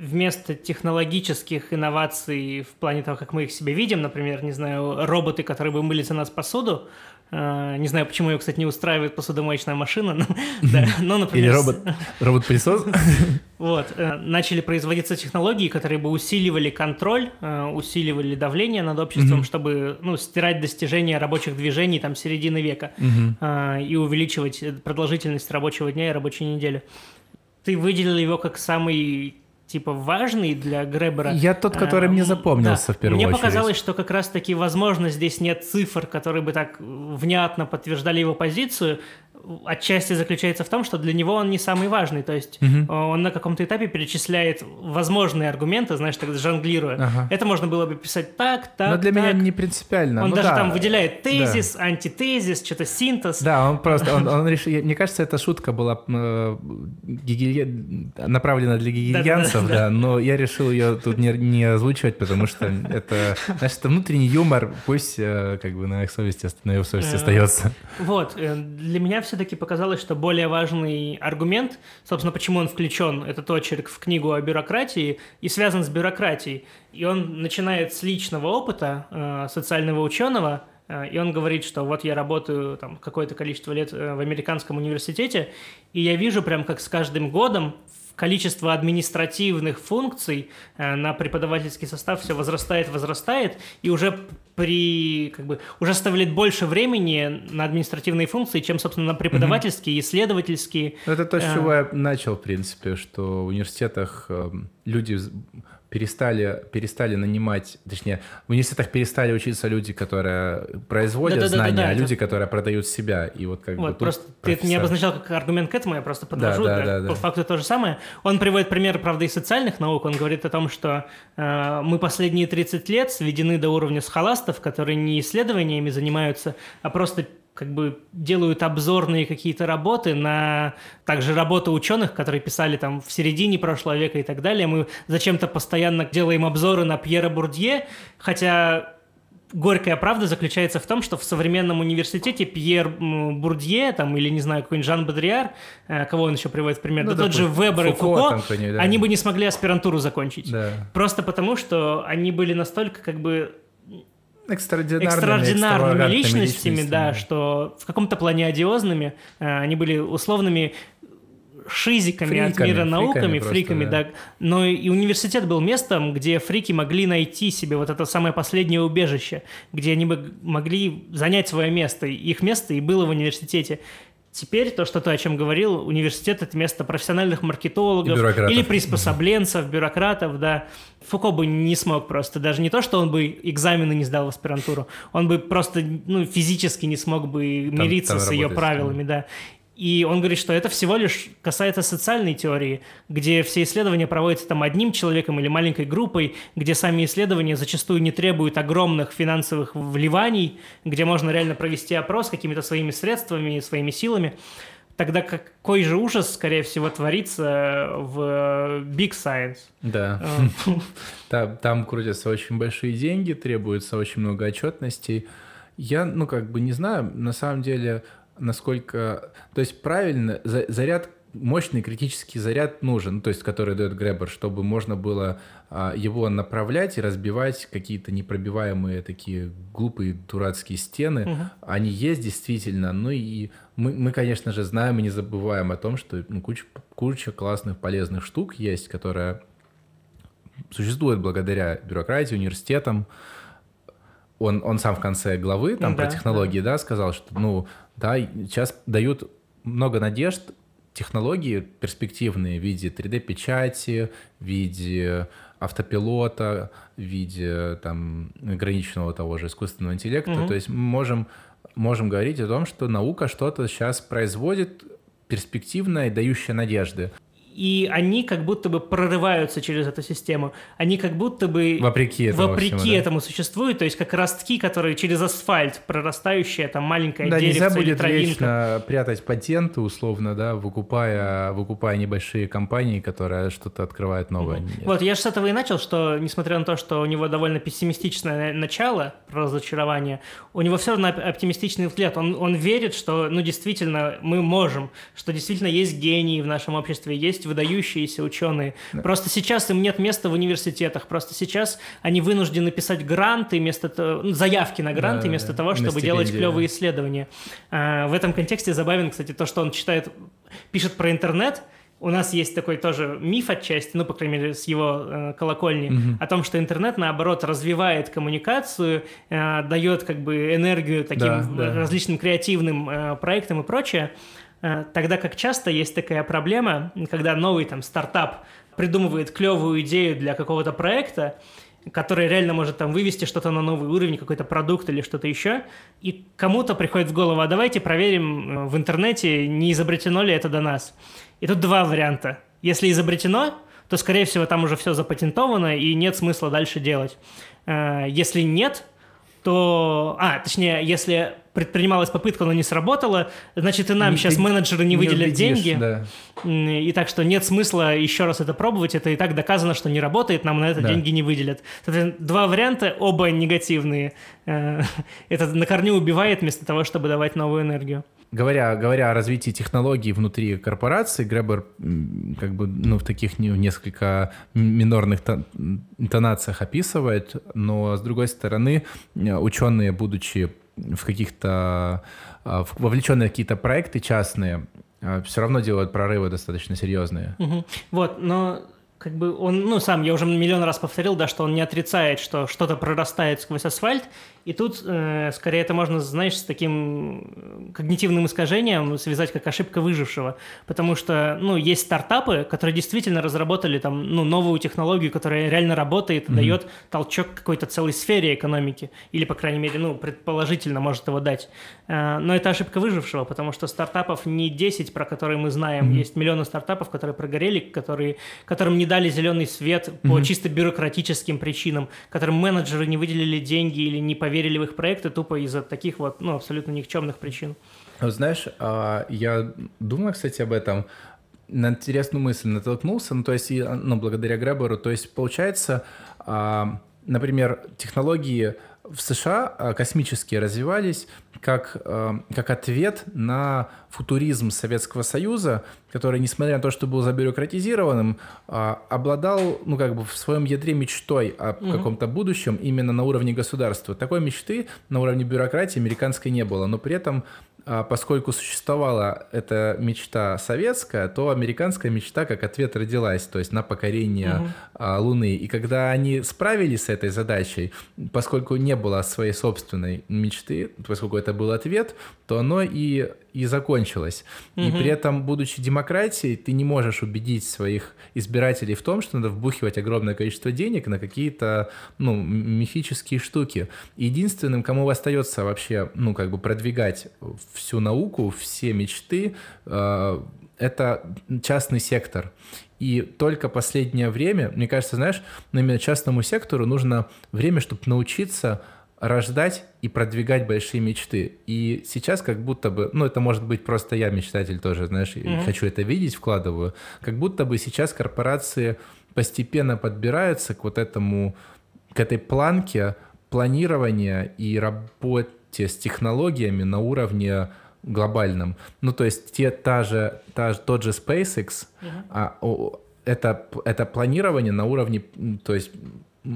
вместо технологических инноваций в плане того, как мы их себе видим, например, не знаю, роботы, которые бы мыли за нас посуду, Uh, не знаю, почему ее, кстати, не устраивает посудомоечная машина, но, <laughs> да, но например... Или робот, робот-пылесос. <laughs> Вот. Э, начали производиться технологии, которые бы усиливали контроль, э, усиливали давление над обществом, чтобы ну, стирать достижения рабочих движений там середины века э, и увеличивать продолжительность рабочего дня и рабочей недели. Ты выделил его как самый типа важный для Гребера. Я тот, который а, мне запомнился да. в первую мне очередь. Мне показалось, что как раз-таки, возможно, здесь нет цифр, которые бы так внятно подтверждали его позицию, отчасти заключается в том, что для него он не самый важный. То есть угу. он на каком-то этапе перечисляет возможные аргументы, знаешь, так жонглируя. Ага. Это можно было бы писать так, так. Но для так. меня не принципиально. Он ну, даже да. там выделяет тезис, да. антитезис, что-то синтез. Да, он просто, он, <laughs> он решил, мне кажется, эта шутка была э, гигелье... направлена для гигельянцев, да, да, да, но я решил ее тут не, не озвучивать, потому что это, знаешь, это внутренний юмор, пусть э, как бы на их совести, на его совести э, остается. Вот, для меня все-таки показалось, что более важный аргумент, собственно, почему он включен, этот очерк в книгу о бюрократии и связан с бюрократией. И он начинает с личного опыта э, социального ученого, э, и он говорит, что вот я работаю там какое-то количество лет э, в американском университете, и я вижу прям как с каждым годом количество административных функций э, на преподавательский состав все возрастает, возрастает, и уже при, как бы, уже оставляет больше времени на административные функции, чем, собственно, на преподавательские, mm-hmm. исследовательские. Это то, с чего я начал, в принципе, что в университетах эм, люди перестали, перестали нанимать, точнее, в университетах перестали учиться люди, которые производят да, да, знания, да, да, да, а люди, которые продают себя. И вот как вот, бы просто профессор... ты это не обозначал как аргумент к этому, я просто подвожу. Да, да, да, да, по факту то же самое. Он приводит пример, правда, из социальных наук. Он говорит о том, что э, мы последние 30 лет сведены до уровня схоластов, которые не исследованиями занимаются, а просто как бы делают обзорные какие-то работы на также работы ученых, которые писали там в середине прошлого века и так далее. Мы зачем-то постоянно делаем обзоры на Пьера Бурдье, хотя горькая правда заключается в том, что в современном университете Пьер Бурдье, там, или, не знаю, какой-нибудь Жан Бодриар, э, кого он еще приводит в пример, ну, да тот же Вебер и Фуко, там, да. они бы не смогли аспирантуру закончить. Да. Просто потому, что они были настолько как бы экстраординарными, экстраординарными личностями, личностями, да, что в каком-то плане одиозными, э, они были условными шизиками фриками, от мира науками, фриками, фриками да. да. Но и университет был местом, где фрики могли найти себе вот это самое последнее убежище, где они бы могли занять свое место. Их место и было в университете. Теперь то, что ты о чем говорил, университет — это место профессиональных маркетологов или приспособленцев, бюрократов, да. Фуко бы не смог просто, даже не то, что он бы экзамены не сдал в аспирантуру, он бы просто ну, физически не смог бы там, мириться там с ее правилами, да. И он говорит, что это всего лишь касается социальной теории, где все исследования проводятся там одним человеком или маленькой группой, где сами исследования зачастую не требуют огромных финансовых вливаний, где можно реально провести опрос какими-то своими средствами, своими силами. Тогда какой же ужас, скорее всего, творится в Big Science? Да. А. <laughs> Там, там крутятся очень большие деньги, требуется очень много отчетностей. Я, ну, как бы не знаю, на самом деле насколько... То есть правильно, заряд мощный критический заряд нужен, то есть который дает Гребер, чтобы можно было а, его направлять и разбивать какие-то непробиваемые такие глупые дурацкие стены. Угу. Они есть действительно, ну и мы, мы, конечно же, знаем и не забываем о том, что ну, куча, куча классных полезных штук есть, которая существует благодаря бюрократии, университетам. Он, он сам в конце главы там да, про технологии, да. да, сказал, что ну да, сейчас дают много надежд технологии перспективные в виде 3D-печати, в виде автопилота, в виде там ограниченного того же искусственного интеллекта. Угу. То есть мы можем, можем говорить о том, что наука что-то сейчас производит перспективное, дающее надежды и они как будто бы прорываются через эту систему. Они как будто бы вопреки этому, вопреки всему, да? этому существуют, то есть как ростки, которые через асфальт прорастающие, там маленькое да, деревце нельзя будет вечно прятать патенты, условно, да, выкупая, выкупая небольшие компании, которые что-то открывают новое. Mm-hmm. Вот, я же с этого и начал, что несмотря на то, что у него довольно пессимистичное начало про разочарование, у него все равно оптимистичный взгляд. Он, он верит, что, ну, действительно, мы можем, что действительно есть гении в нашем обществе, есть есть выдающиеся ученые. Да. Просто сейчас им нет места в университетах. Просто сейчас они вынуждены писать гранты вместо того, ну, заявки на гранты да, вместо да. того, чтобы делать клевые исследования. А, в этом контексте забавен, кстати, то, что он читает, пишет про интернет. У нас есть такой тоже миф отчасти, ну, по крайней мере, с его э, колокольни, угу. о том, что интернет, наоборот, развивает коммуникацию, э, дает как бы энергию таким да, да. различным креативным э, проектам и прочее. Э, тогда как часто есть такая проблема, когда новый там стартап придумывает клевую идею для какого-то проекта, который реально может там вывести что-то на новый уровень, какой-то продукт или что-то еще, и кому-то приходит в голову, а давайте проверим э, в интернете, не изобретено ли это до нас. И тут два варианта. Если изобретено, то, скорее всего, там уже все запатентовано, и нет смысла дальше делать. Э, если нет, то... А, точнее, если предпринималась попытка, но не сработала, значит, и нам не, сейчас менеджеры не, не выделят убедишь, деньги. Да. И так что нет смысла еще раз это пробовать. Это и так доказано, что не работает, нам на это да. деньги не выделят. Два варианта, оба негативные. Э, <laughs> это на корню убивает вместо того, чтобы давать новую энергию говоря, говоря о развитии технологий внутри корпорации, Гребер как бы ну, в таких несколько минорных интонациях описывает, но с другой стороны, ученые, будучи в каких-то, а, вовлеченные в какие-то проекты частные, а, все равно делают прорывы достаточно серьезные. Угу. Вот, но как бы он, ну, сам, я уже миллион раз повторил, да, что он не отрицает, что что-то прорастает сквозь асфальт, и тут, э, скорее, это можно, знаешь, с таким когнитивным искажением связать как ошибка выжившего, потому что, ну, есть стартапы, которые действительно разработали там, ну, новую технологию, которая реально работает, mm-hmm. дает толчок какой-то целой сфере экономики, или, по крайней мере, ну, предположительно может его дать. Э, но это ошибка выжившего, потому что стартапов не 10, про которые мы знаем, mm-hmm. есть миллионы стартапов, которые прогорели, которые, которым не дали зеленый свет mm-hmm. по чисто бюрократическим причинам, которым менеджеры не выделили деньги или не поверили в их проекты тупо из-за таких вот, ну, абсолютно никчемных причин. Знаешь, а, я думаю, кстати, об этом, на интересную мысль натолкнулся, ну, то есть, ну, благодаря Греберу, то есть, получается, а, например, технологии в США космические развивались как, как ответ на футуризм Советского Союза, который, несмотря на то, что был забюрократизированным, э, обладал, ну, как бы в своем ядре мечтой о угу. каком-то будущем именно на уровне государства. Такой мечты на уровне бюрократии американской не было, но при этом а поскольку существовала эта мечта советская, то американская мечта как ответ родилась, то есть на покорение угу. Луны. И когда они справились с этой задачей, поскольку не было своей собственной мечты, поскольку это был ответ, то оно и и закончилось. Угу. И при этом, будучи демократией, ты не можешь убедить своих избирателей в том, что надо вбухивать огромное количество денег на какие-то, ну, мифические штуки. Единственным, кому остается вообще, ну, как бы продвигать всю науку, все мечты, э, это частный сектор. И только последнее время, мне кажется, знаешь, именно частному сектору нужно время, чтобы научиться рождать и продвигать большие мечты. И сейчас как будто бы, ну это может быть просто я мечтатель тоже, знаешь, mm-hmm. хочу это видеть, вкладываю, как будто бы сейчас корпорации постепенно подбираются к вот этому, к этой планке планирования и работе с технологиями на уровне глобальном. Ну то есть те, та же, та, тот же SpaceX, mm-hmm. а, о, это, это планирование на уровне, то есть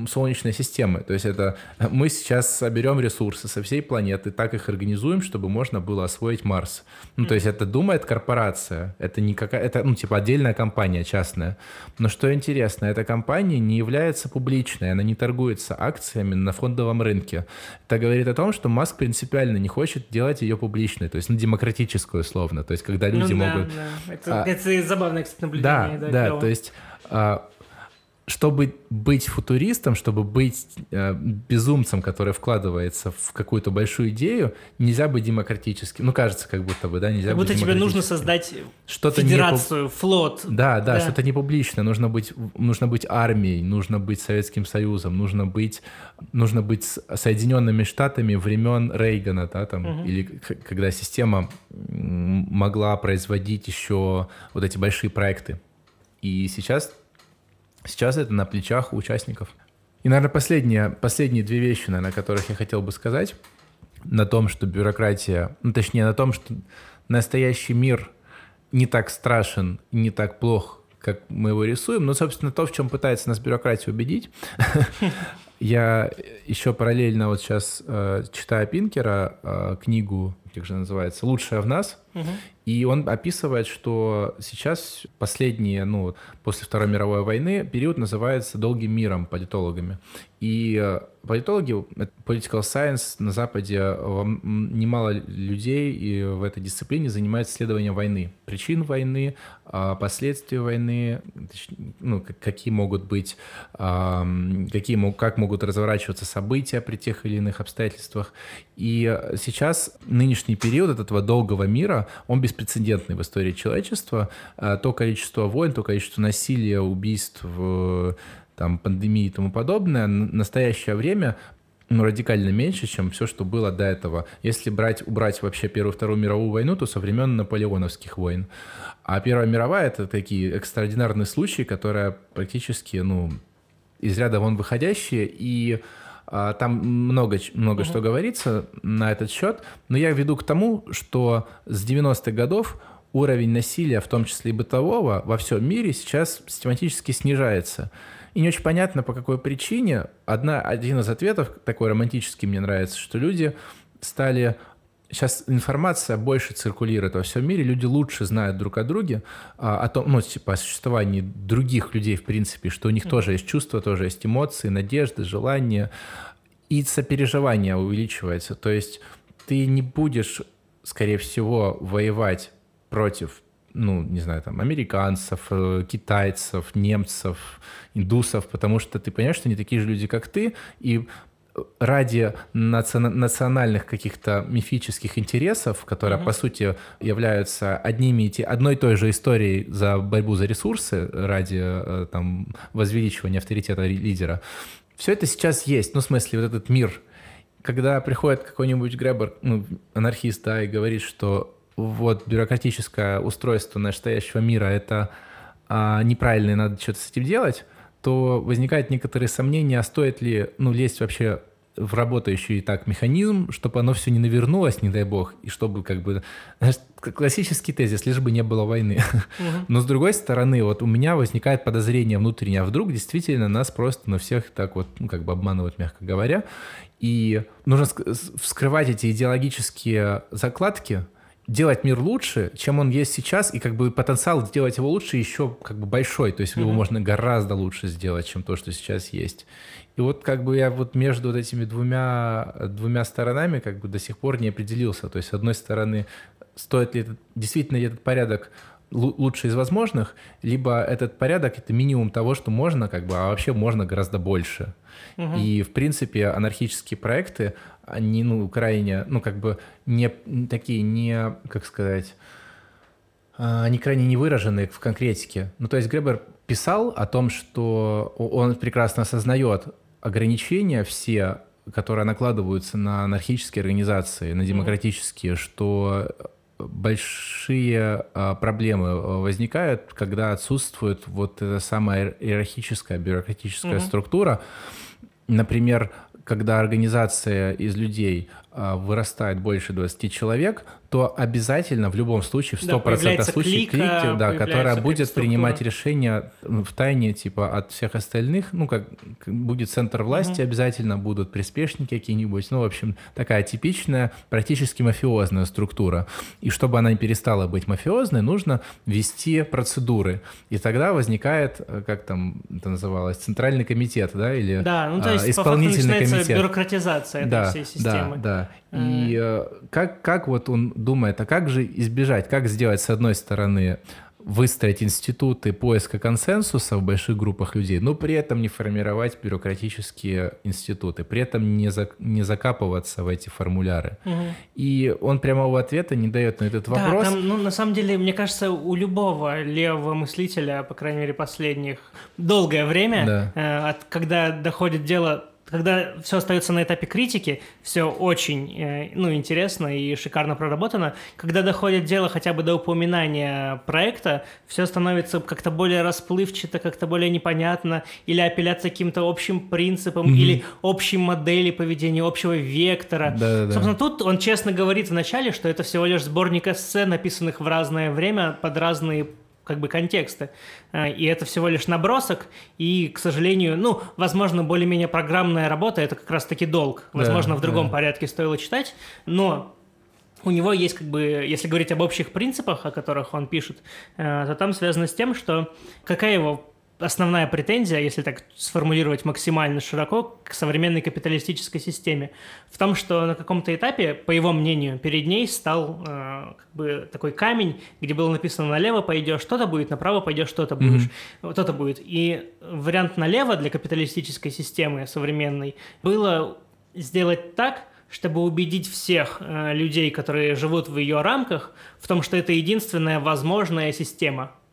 Солнечной системы. То есть это мы сейчас соберем ресурсы со всей планеты, так их организуем, чтобы можно было освоить Марс. Ну, то есть это думает корпорация, это не какая, это, ну, типа отдельная компания частная. Но что интересно, эта компания не является публичной, она не торгуется акциями на фондовом рынке. Это говорит о том, что Маск принципиально не хочет делать ее публичной, то есть ну, демократическую условно. То есть когда люди ну, да, могут... Да. Это, а, это забавное, кстати, наблюдение. Да, да, да то есть а, чтобы быть футуристом, чтобы быть э, безумцем, который вкладывается в какую-то большую идею, нельзя быть демократическим. Ну, кажется, как будто бы, да, нельзя как быть будто тебе нужно создать что-то федерацию, не... флот. Да, да, да, что-то не публичное. Нужно быть, нужно быть армией, нужно быть Советским Союзом, нужно быть, нужно быть Соединенными Штатами времен Рейгана, да, там, угу. или когда система могла производить еще вот эти большие проекты. И сейчас Сейчас это на плечах участников. И, наверное, последние, последние две вещи, о которых я хотел бы сказать, на том, что бюрократия, ну, точнее, на том, что настоящий мир не так страшен не так плох, как мы его рисуем, но, собственно, то, в чем пытается нас бюрократия убедить. <laughs> Я еще параллельно вот сейчас э, читаю Пинкера э, книгу, как же называется, «Лучшее в нас», И он описывает, что сейчас последние, ну, после Второй мировой войны, период называется долгим миром политологами. И э, политологи, political science на Западе, немало людей и в этой дисциплине занимаются исследованием войны, причин войны, последствий войны, ну, какие могут быть, какие, как могут разворачиваться события при тех или иных обстоятельствах. И сейчас нынешний период этого долгого мира, он беспрецедентный в истории человечества. А, то количество войн, то количество насилия, убийств, там, пандемии и тому подобное, в настоящее время ну, радикально меньше, чем все, что было до этого. Если брать, убрать вообще Первую и Вторую мировую войну, то со времен наполеоновских войн. А Первая мировая — это такие экстраординарные случаи, которые практически, ну, из ряда вон выходящие, и там много, много угу. что говорится на этот счет, но я веду к тому, что с 90-х годов уровень насилия, в том числе и бытового, во всем мире сейчас систематически снижается. И не очень понятно, по какой причине. Одна, один из ответов, такой романтический мне нравится, что люди стали сейчас информация больше циркулирует во всем мире, люди лучше знают друг о друге, а, о том, ну, типа, о существовании других людей, в принципе, что у них тоже есть чувства, тоже есть эмоции, надежды, желания, и сопереживание увеличивается. То есть ты не будешь, скорее всего, воевать против ну, не знаю, там, американцев, э, китайцев, немцев, индусов, потому что ты понимаешь, что они такие же люди, как ты, и ради национальных каких-то мифических интересов, которые, mm-hmm. по сути, являются одними и те, одной и той же историей за борьбу за ресурсы ради э, там, возвеличивания авторитета лидера, все это сейчас есть. Ну, в смысле, вот этот мир, когда приходит какой-нибудь гребер, ну, анархист, да, и говорит, что вот бюрократическое устройство настоящего мира — это а, неправильно, и надо что-то с этим делать, то возникают некоторые сомнения, а стоит ли ну, лезть вообще в работающий и так механизм, чтобы оно все не навернулось, не дай бог, и чтобы как бы... Классический тезис, лишь бы не было войны. Угу. Но с другой стороны, вот у меня возникает подозрение внутреннее, а вдруг действительно нас просто на всех так вот, ну, как бы обманывают, мягко говоря, и нужно вскрывать эти идеологические закладки, делать мир лучше, чем он есть сейчас, и как бы потенциал сделать его лучше еще как бы большой, то есть mm-hmm. его можно гораздо лучше сделать, чем то, что сейчас есть. И вот как бы я вот между вот этими двумя, двумя сторонами как бы до сих пор не определился. То есть, с одной стороны, стоит ли этот, действительно ли этот порядок лучший из возможных, либо этот порядок — это минимум того, что можно, как бы, а вообще можно гораздо больше. Угу. И, в принципе, анархические проекты, они, ну, крайне, ну, как бы, не такие, не, как сказать, а, они крайне не выражены в конкретике. Ну, то есть Гребер писал о том, что он прекрасно осознает ограничения все, которые накладываются на анархические организации, на демократические, что большие а, проблемы возникают, когда отсутствует вот эта самая иерархическая, бюрократическая mm-hmm. структура. Например, когда организация из людей вырастает больше 20 человек, то обязательно в любом случае, в 100% да, случаев, клики, да, которая будет принимать решения в тайне типа от всех остальных, ну, как, будет центр власти, угу. обязательно будут приспешники какие-нибудь, ну, в общем, такая типичная, практически мафиозная структура. И чтобы она перестала быть мафиозной, нужно ввести процедуры. И тогда возникает, э, как там это называлось, центральный комитет, да, или да, ну, то есть, а, исполнительный по комитет. бюрократизация этой да, всей системы. Да, да. И э, как, как вот он думает, а как же избежать, как сделать, с одной стороны, выстроить институты поиска консенсуса в больших группах людей, но при этом не формировать бюрократические институты, при этом не, за, не закапываться в эти формуляры. Угу. И он прямого ответа не дает на этот вопрос. Да, там, ну, на самом деле, мне кажется, у любого левого мыслителя, по крайней мере, последних долгое время, да. э, от, когда доходит дело когда все остается на этапе критики, все очень э, ну, интересно и шикарно проработано. Когда доходит дело хотя бы до упоминания проекта, все становится как-то более расплывчато, как-то более непонятно, или апелляция каким-то общим принципам, mm-hmm. или общей модели поведения, общего вектора. Да-да-да. Собственно, тут он честно говорит вначале, что это всего лишь сборник эссе, написанных в разное время под разные как бы контексты. Э, и это всего лишь набросок, и, к сожалению, ну, возможно, более-менее программная работа – это как раз-таки долг. Возможно, да, в другом да. порядке стоило читать, но у него есть, как бы, если говорить об общих принципах, о которых он пишет, э, то там связано с тем, что какая его основная претензия, если так сформулировать максимально широко, к современной капиталистической системе в том, что на каком-то этапе, по его мнению, перед ней стал э, как бы такой камень, где было написано налево пойдешь, что-то будет, направо пойдешь, что-то будешь, mm-hmm. что-то будет. И вариант налево для капиталистической системы современной было сделать так, чтобы убедить всех э, людей, которые живут в ее рамках, в том, что это единственная возможная система –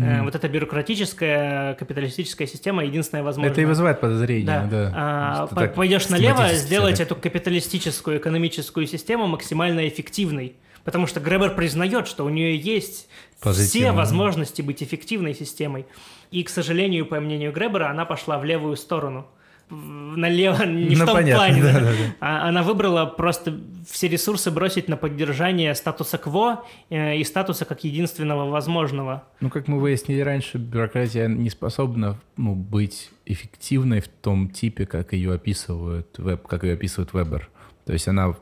Mm-hmm. Вот эта бюрократическая капиталистическая система единственная возможность. Это и вызывает подозрение, да. да. А, по- пойдешь налево, сделать так. эту капиталистическую экономическую систему максимально эффективной. Потому что Гребер признает, что у нее есть Позитивно. все возможности быть эффективной системой. И, к сожалению, по мнению Гребера, она пошла в левую сторону – налево, <laughs> не ну, в том понятно, плане. Да, да, да. А, она выбрала просто все ресурсы бросить на поддержание статуса КВО э, и статуса как единственного возможного. Ну, как мы выяснили раньше, бюрократия не способна ну, быть эффективной в том типе, как ее описывают веб, как ее описывает Вебер. То есть она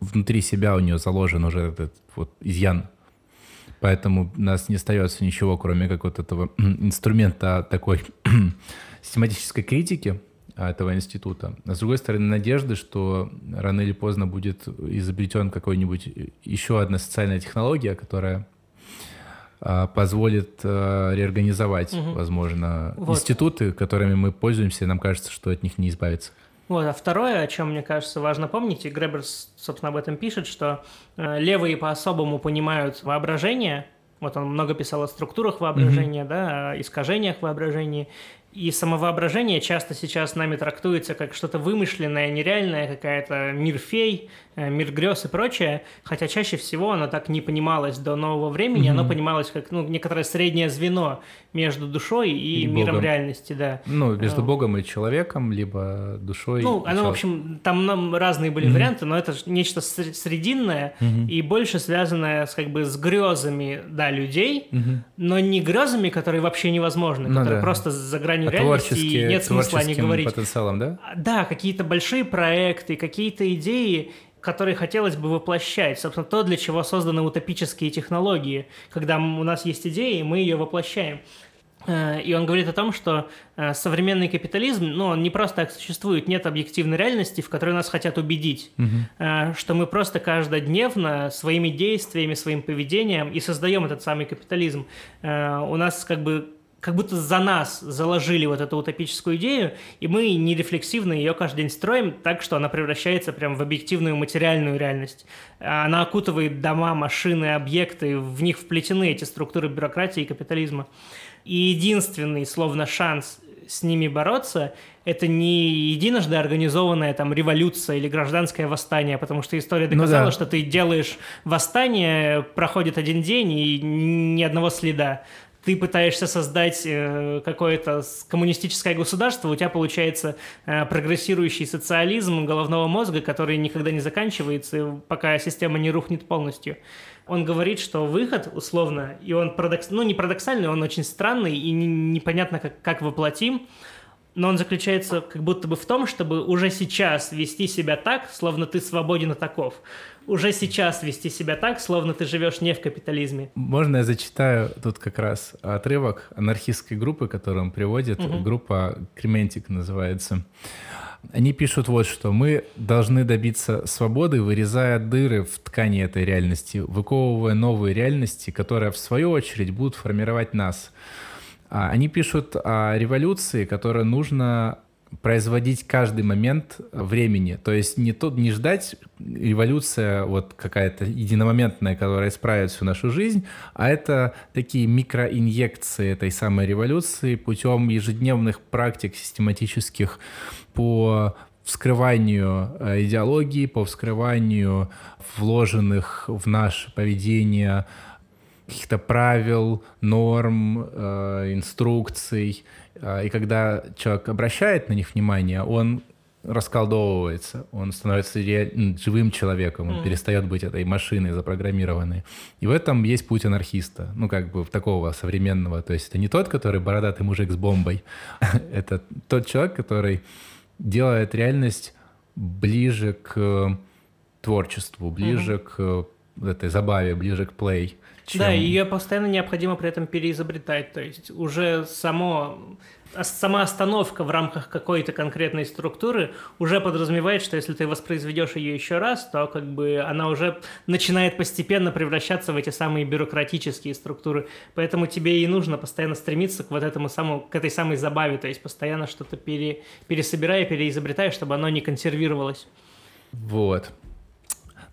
внутри себя у нее заложен уже этот вот изъян. Поэтому у нас не остается ничего, кроме как вот этого <clears throat> инструмента такой <clears throat> систематической критики этого института. А с другой стороны, надежды, что рано или поздно будет изобретен какой-нибудь еще одна социальная технология, которая а, позволит а, реорганизовать, угу. возможно, вот. институты, которыми мы пользуемся, и нам кажется, что от них не избавиться. Вот, а второе, о чем, мне кажется, важно помнить, и Греберс, собственно, об этом пишет, что э, левые по-особому понимают воображение, вот он много писал о структурах воображения, mm-hmm. да, о искажениях воображения, и самовоображение часто сейчас нами трактуется как что-то вымышленное, нереальное, какая-то мир фей, мир грез и прочее, хотя чаще всего оно так не понималось до нового времени, mm-hmm. оно понималось как ну, некоторое среднее звено между душой и, и миром Богом. реальности, да. Ну, между uh, Богом и человеком, либо душой. Ну, оно, человек. в общем, там нам разные были mm-hmm. варианты, но это нечто срединное mm-hmm. и больше связанное с как бы с грезами, да, людей, mm-hmm. но не грезами, которые вообще невозможны, ну, которые да. просто за гранью а реальности, и нет смысла не говорить. потенциалом, да? Да, какие-то большие проекты, какие-то идеи, которые хотелось бы воплощать. Собственно, то, для чего созданы утопические технологии. Когда у нас есть идея, и мы ее воплощаем. Э, и он говорит о том, что э, современный капитализм, ну, он не просто так существует, нет объективной реальности, в которой нас хотят убедить, угу. что мы просто каждодневно своими действиями, своим поведением и создаем этот самый капитализм. У нас как бы как будто за нас заложили вот эту утопическую идею, и мы нерефлексивно ее каждый день строим так, что она превращается прям в объективную материальную реальность. Она окутывает дома, машины, объекты, в них вплетены эти структуры бюрократии и капитализма. И единственный, словно, шанс с ними бороться, это не единожды организованная там революция или гражданское восстание, потому что история доказала, ну, да. что ты делаешь восстание, проходит один день и ни одного следа ты пытаешься создать э, какое-то коммунистическое государство, у тебя получается э, прогрессирующий социализм головного мозга, который никогда не заканчивается, пока система не рухнет полностью. Он говорит, что выход, условно, и он парадокс... ну не парадоксальный, он очень странный и непонятно, как, как воплотим, но он заключается как будто бы в том, чтобы уже сейчас вести себя так, словно ты свободен от таков уже сейчас вести себя так, словно ты живешь не в капитализме. Можно я зачитаю тут как раз отрывок анархистской группы, которую он приводит. Угу. Группа Крементик называется. Они пишут вот что. Мы должны добиться свободы, вырезая дыры в ткани этой реальности, выковывая новые реальности, которые в свою очередь будут формировать нас. А они пишут о революции, которая нужно производить каждый момент времени. То есть не, тут, не ждать революция вот какая-то единомоментная, которая исправит всю нашу жизнь, а это такие микроинъекции этой самой революции путем ежедневных практик систематических по вскрыванию э, идеологии, по вскрыванию вложенных в наше поведение каких-то правил, норм, э, инструкций, а, и когда человек обращает на них внимание, он расколдовывается, он становится живым человеком, он mm. перестает быть этой машиной запрограммированной. И в этом есть путь анархиста, ну, как бы такого современного. То есть это не тот, который бородатый мужик с бомбой, <laughs> это тот человек, который делает реальность ближе к творчеству, ближе mm-hmm. к этой забаве, ближе к плей. Чем... Да, ее постоянно необходимо при этом переизобретать. То есть уже само, сама остановка в рамках какой-то конкретной структуры уже подразумевает, что если ты воспроизведешь ее еще раз, то как бы она уже начинает постепенно превращаться в эти самые бюрократические структуры. Поэтому тебе и нужно постоянно стремиться к вот этому самому, к этой самой забаве, то есть постоянно что-то пере, пересобирая, переизобретая, чтобы оно не консервировалось. Вот.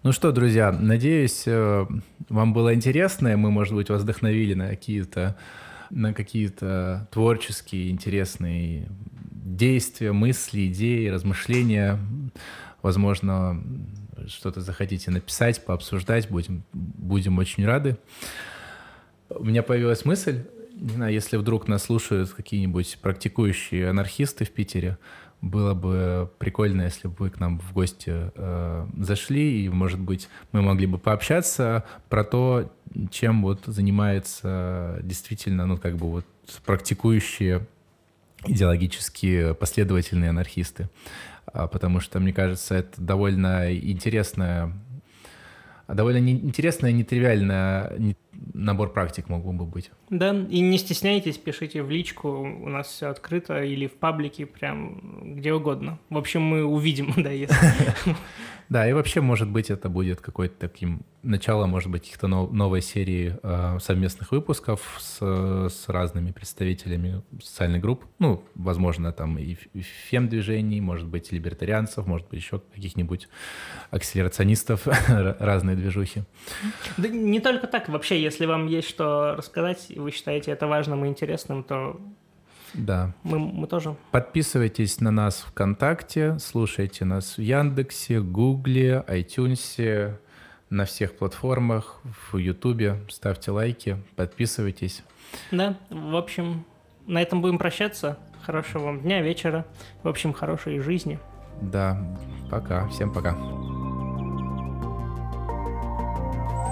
Ну что, друзья, надеюсь, э, вам было интересно, и мы, может быть, вас вдохновили на какие-то на какие-то творческие, интересные действия, мысли, идеи, размышления. Возможно, что-то захотите написать, пообсуждать, будем, будем очень рады. У меня появилась мысль, не знаю, если вдруг нас слушают какие-нибудь практикующие анархисты в Питере, было бы прикольно, если бы вы к нам в гости э, зашли, и, может быть, мы могли бы пообщаться про то, чем вот занимается действительно, ну, как бы вот практикующие идеологически последовательные анархисты. А, потому что, мне кажется, это довольно интересная довольно интересная, нетривиальная не- набор практик мог бы быть. Да, и не стесняйтесь, пишите в личку, у нас все открыто, или в паблике, прям где угодно. В общем, мы увидим, <laughs> да, если... <laughs> Да, и вообще, может быть, это будет какой-то таким начало, может быть, каких-то нов- новой серии э, совместных выпусков с, разными представителями социальных групп. Ну, возможно, там и фем-движений, может быть, либертарианцев, может быть, еще каких-нибудь акселерационистов, <laughs> разные движухи. Да не только так, вообще, если вам есть что рассказать, и вы считаете это важным и интересным, то Да. мы, мы тоже. Подписывайтесь на нас ВКонтакте, слушайте нас в Яндексе, Гугле, iTunes, на всех платформах, в Ютубе. Ставьте лайки, подписывайтесь. Да, в общем, на этом будем прощаться. Хорошего вам дня, вечера, в общем, хорошей жизни. Да, пока. Всем пока.